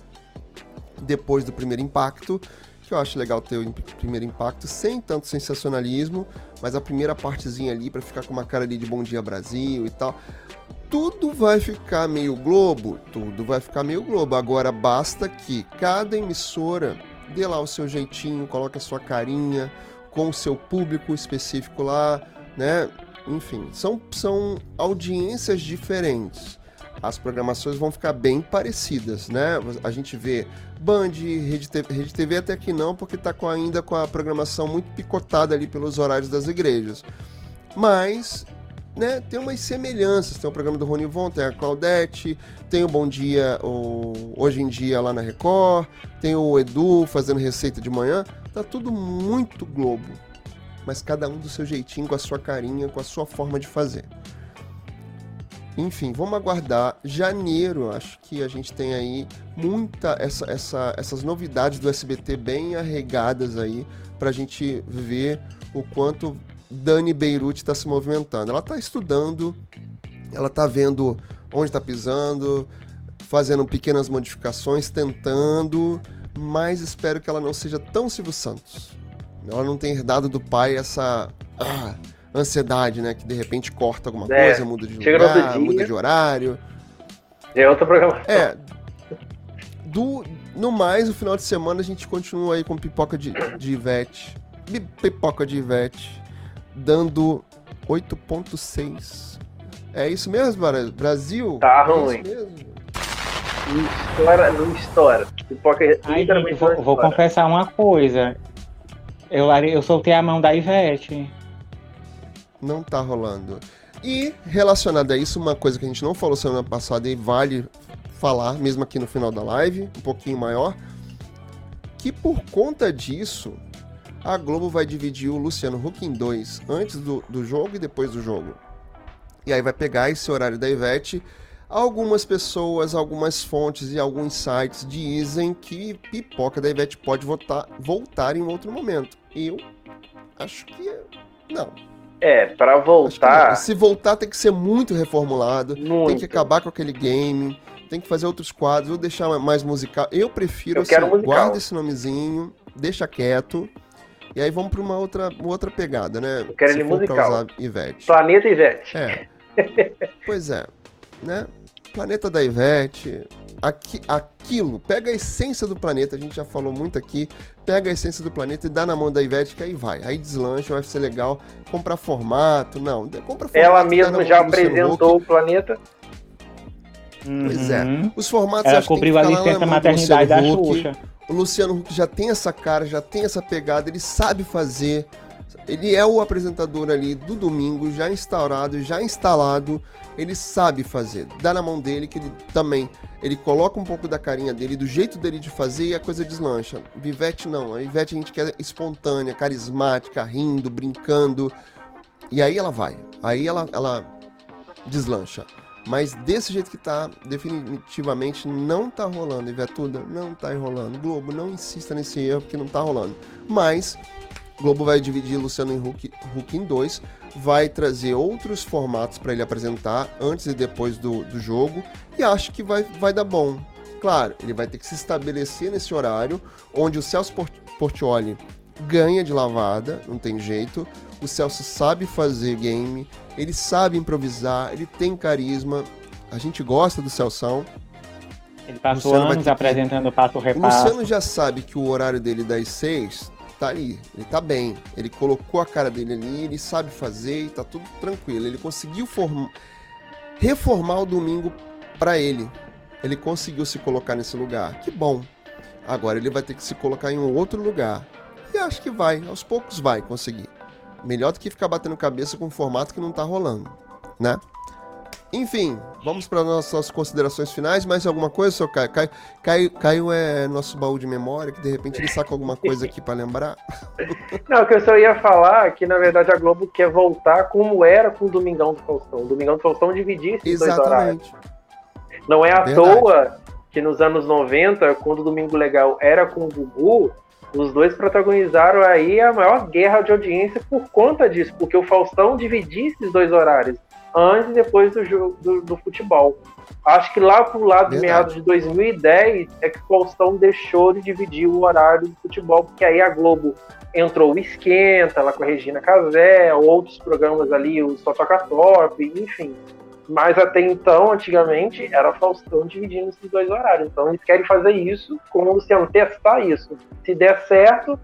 depois do primeiro impacto, que eu acho legal ter o im- primeiro impacto, sem tanto sensacionalismo, mas a primeira partezinha ali pra ficar com uma cara ali de Bom Dia Brasil e tal. Tudo vai ficar meio Globo, tudo vai ficar meio Globo. Agora basta que cada emissora dê lá o seu jeitinho, coloque a sua carinha com o seu público específico lá, né? Enfim, são, são audiências diferentes. As programações vão ficar bem parecidas, né? A gente vê Band, Rede TV, Rede TV até que não, porque tá com, ainda com a programação muito picotada ali pelos horários das igrejas. Mas, né, tem umas semelhanças. Tem o programa do Rony Von, tem a Claudete, tem o Bom Dia, o Hoje em Dia lá na Record, tem o Edu fazendo receita de manhã. Tá tudo muito Globo. Mas cada um do seu jeitinho, com a sua carinha, com a sua forma de fazer. Enfim, vamos aguardar. Janeiro, acho que a gente tem aí muita essa, essa, essas novidades do SBT bem arregadas aí pra gente ver o quanto Dani Beirute está se movimentando. Ela tá estudando, ela tá vendo onde tá pisando, fazendo pequenas modificações, tentando, mas espero que ela não seja tão Silvio Santos. Ela não tenha herdado do pai essa ah, ansiedade, né? Que de repente corta alguma É, coisa, muda de outro lugar, dia. muda de horário. É outra programação. É. Do, no mais, o final de semana a gente continua aí com pipoca de, de Ivete. Pipoca de Ivete. Dando 8.6. É isso mesmo, Bra- Brasil? Tá É ruim. isso mesmo? Não estoura, não estoura. Pipoca Aí, literalmente vou, não vou confessar uma coisa. Eu, eu soltei a mão da Ivete. Não tá rolando. E relacionado a isso, uma coisa que a gente não falou semana passada e vale falar, mesmo aqui no final da live, um pouquinho maior, que por conta disso, a Globo vai dividir o Luciano Huck em dois, antes do, do jogo e depois do jogo. E aí vai pegar esse horário da Ivete. Algumas pessoas, algumas fontes e alguns sites dizem que pipoca da Ivete pode votar, voltar em outro momento. Eu acho que não. É, não. voltar. Se voltar, tem que ser muito reformulado. Muito. Tem que acabar com aquele game. Tem que fazer outros quadros, ou deixar mais musical. Eu prefiro, Eu quero musical. guarda esse nomezinho, deixa quieto. E aí vamos pra uma outra, uma outra pegada, né? Eu quero Se ele musical. usar Ivete. Planeta Ivete. É. pois é. Né? Planeta da Ivete. Aqui, aquilo, pega a essência do planeta, a gente já falou muito aqui. Pega a essência do planeta e dá na mão da Ivete, que aí vai. Aí deslancha, vai ser legal. Comprar formato, não. Compra formato. Ela na mesma já apresentou o planeta. Pois é. Uhum. Os formatos Ela cobriu a licença maternidade da. Xuxa. O Luciano Huck já tem essa cara, já tem essa pegada, ele sabe fazer. Ele é o apresentador ali do domingo, já instaurado, já instalado. Ele sabe fazer. Dá na mão dele que ele também. Ele coloca um pouco da carinha dele, do jeito dele de fazer e a coisa deslancha. Ivete não. A Ivete a gente quer espontânea, carismática, rindo, brincando. E aí ela vai. Aí ela, ela deslancha. Mas desse jeito que tá, definitivamente não tá rolando. Ivetuda, não tá enrolando. Globo, não insista nesse erro porque não tá rolando. Mas Globo vai dividir Luciano Huck, Huck em dois, vai trazer outros formatos para ele apresentar antes e depois do, do jogo e acho que vai, vai dar bom. Claro, ele vai ter que se estabelecer nesse horário onde o Celso Port- Portioli ganha de lavada, não tem jeito. O Celso sabe fazer game, ele sabe improvisar, ele tem carisma. A gente gosta do Celção. Ele passou Luciano anos ter apresentando o passo O repasso. Luciano já sabe que o horário dele das seis tá ali, ele tá bem. Ele colocou a cara dele ali, ele sabe fazer e tá tudo tranquilo. Ele conseguiu formar. reformar o domingo para ele. Ele conseguiu se colocar nesse lugar. Que bom. Agora ele vai ter que se colocar em um outro lugar. E acho que vai, aos poucos vai conseguir. Melhor do que ficar batendo cabeça com um formato que não tá rolando, né? Enfim, vamos para nossas considerações finais. Mais alguma coisa, seu Caio? Caio, Caio, Caio é nosso baú de memória, que de repente ele saca alguma coisa aqui para lembrar. *laughs* Não, o que eu só ia falar é que, na verdade, a Globo quer voltar como era com o Domingão do Faustão. O Domingão do Faustão dividia esses Exatamente. dois horários. Não é à verdade. toa que nos anos 90, quando o Domingo Legal era com o Gugu, os dois protagonizaram aí a maior guerra de audiência por conta disso, porque o Faustão dividia esses dois horários antes e depois do, jogo, do, do futebol. Acho que lá pro lado de meados de 2010 é que o Faustão deixou de dividir o horário do futebol, porque aí a Globo entrou o Esquenta, lá com a Regina Casé, outros programas ali, o Só Toca Top, enfim. Mas até então, antigamente, era Faustão dividindo esses dois horários. Então eles querem fazer isso com o Luciano, testar isso. Se der certo,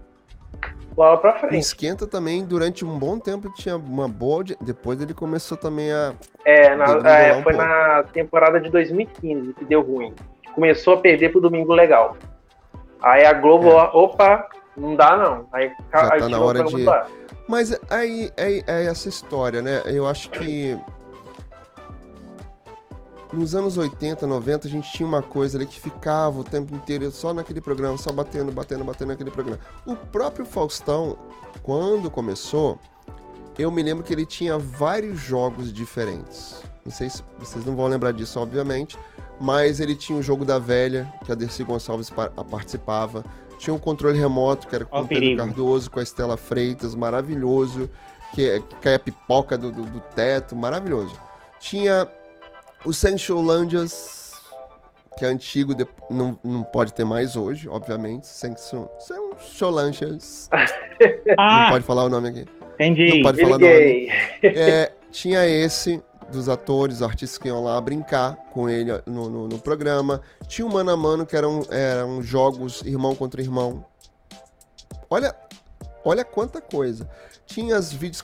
bola pra frente. Esquenta também, durante um bom tempo, tinha uma boa. Depois ele começou também a. É, na, é foi na temporada de 2015 que deu ruim. Começou a perder pro Domingo Legal. Aí a Globo, é. opa, não dá não. Aí, Já aí tá na hora de. Mas aí é, é essa história, né? Eu acho que nos anos 80, 90, a gente tinha uma coisa ali que ficava o tempo inteiro só naquele programa, só batendo, batendo, batendo naquele programa. O próprio Faustão, quando começou, eu me lembro que ele tinha vários jogos diferentes. Não sei se vocês não vão lembrar disso, obviamente, mas ele tinha o jogo da velha, que a Dercy Gonçalves participava. Tinha um controle remoto, que era com o Pedro Cardoso, com a Estela Freitas, maravilhoso. Que, que cai a pipoca do, do, do teto, maravilhoso. Tinha o Sensulandias, que é antigo, não, não pode ter mais hoje, obviamente. Sensulandias. *laughs* ah, não pode falar o nome aqui. Entendi. Não pode falar o nome. É, *laughs* tinha esse dos atores, artistas que iam lá brincar com ele no, no, no programa. Tinha o Mano a Mano, que eram, eram jogos irmão contra irmão. Olha, olha quanta coisa. Tinha as vídeos,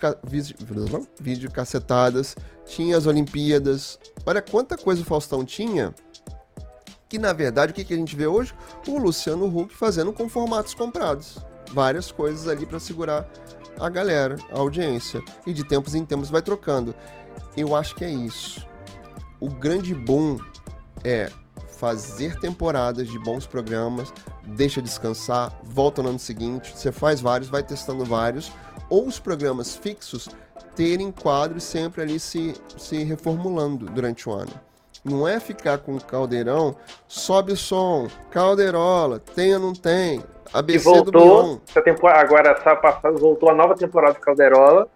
vídeo cacetadas, tinha as Olimpíadas. Olha quanta coisa o Faustão tinha. Que na verdade, o que, que a gente vê hoje? O Luciano Huck fazendo com formatos comprados. Várias coisas ali para segurar a galera, a audiência. E de tempos em tempos vai trocando. Eu acho que é isso. O grande boom é fazer temporadas de bons programas, deixa descansar, volta no ano seguinte, você faz vários, vai testando vários, ou os programas fixos terem quadros sempre ali se, se reformulando durante o ano. Não é ficar com o caldeirão, sobe o som, calderola, tem ou não tem, ABC e voltou, do temporada, agora, essa passada, voltou a nova temporada de calderola.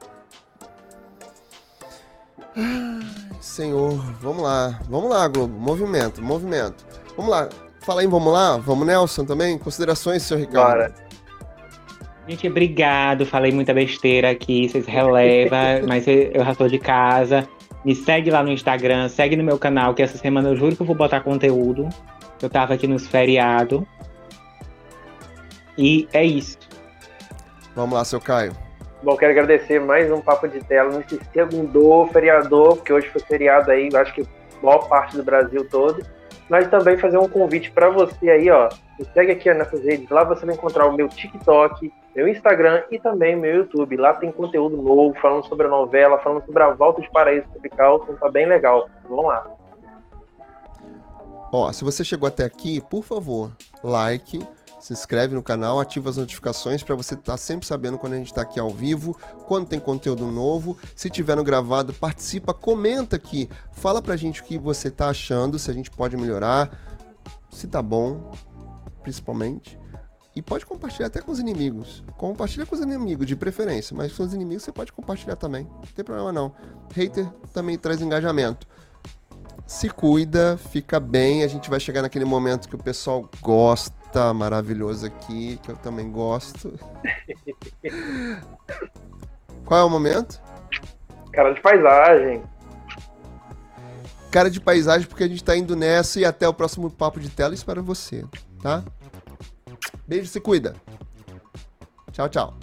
*sighs* senhor, vamos lá, vamos lá, Globo, movimento, movimento. Vamos lá, fala aí, vamos lá, vamos Nelson também, considerações, senhor Ricardo. Bora. Gente, obrigado. Falei muita besteira aqui, vocês relevam, *laughs* mas eu já estou de casa. Me segue lá no Instagram, segue no meu canal, que essa semana eu juro que eu vou botar conteúdo. Eu tava aqui nos feriados. E é isso. Vamos lá, seu Caio. Bom, quero agradecer mais um Papo de Tela nesse segundo feriador, porque hoje foi feriado aí, acho que maior parte do Brasil todo. Mas também fazer um convite para você aí, ó. Me segue aqui nessas redes. Lá você vai encontrar o meu TikTok, meu Instagram e também meu YouTube. Lá tem conteúdo novo, falando sobre a novela, falando sobre a volta de Paraíso Tropical, então tá bem legal. Vamos lá. Ó, se você chegou até aqui, por favor, like, se inscreve no canal, ativa as notificações para você estar tá sempre sabendo quando a gente está aqui ao vivo, quando tem conteúdo novo. Se tiver no gravado, participa, comenta aqui, fala pra gente o que você tá achando, se a gente pode melhorar, se tá bom, principalmente. E pode compartilhar até com os inimigos. Compartilha com os inimigos, de preferência. Mas com os inimigos você pode compartilhar também. Não tem problema não. Hater também traz engajamento. Se cuida, fica bem. A gente vai chegar naquele momento que o pessoal gosta, maravilhoso aqui, que eu também gosto. *laughs* Qual é o momento? Cara de paisagem. Cara de paisagem, porque a gente tá indo nessa e até o próximo papo de tela. Espero você, tá? Beijo, se cuida. Tchau, tchau.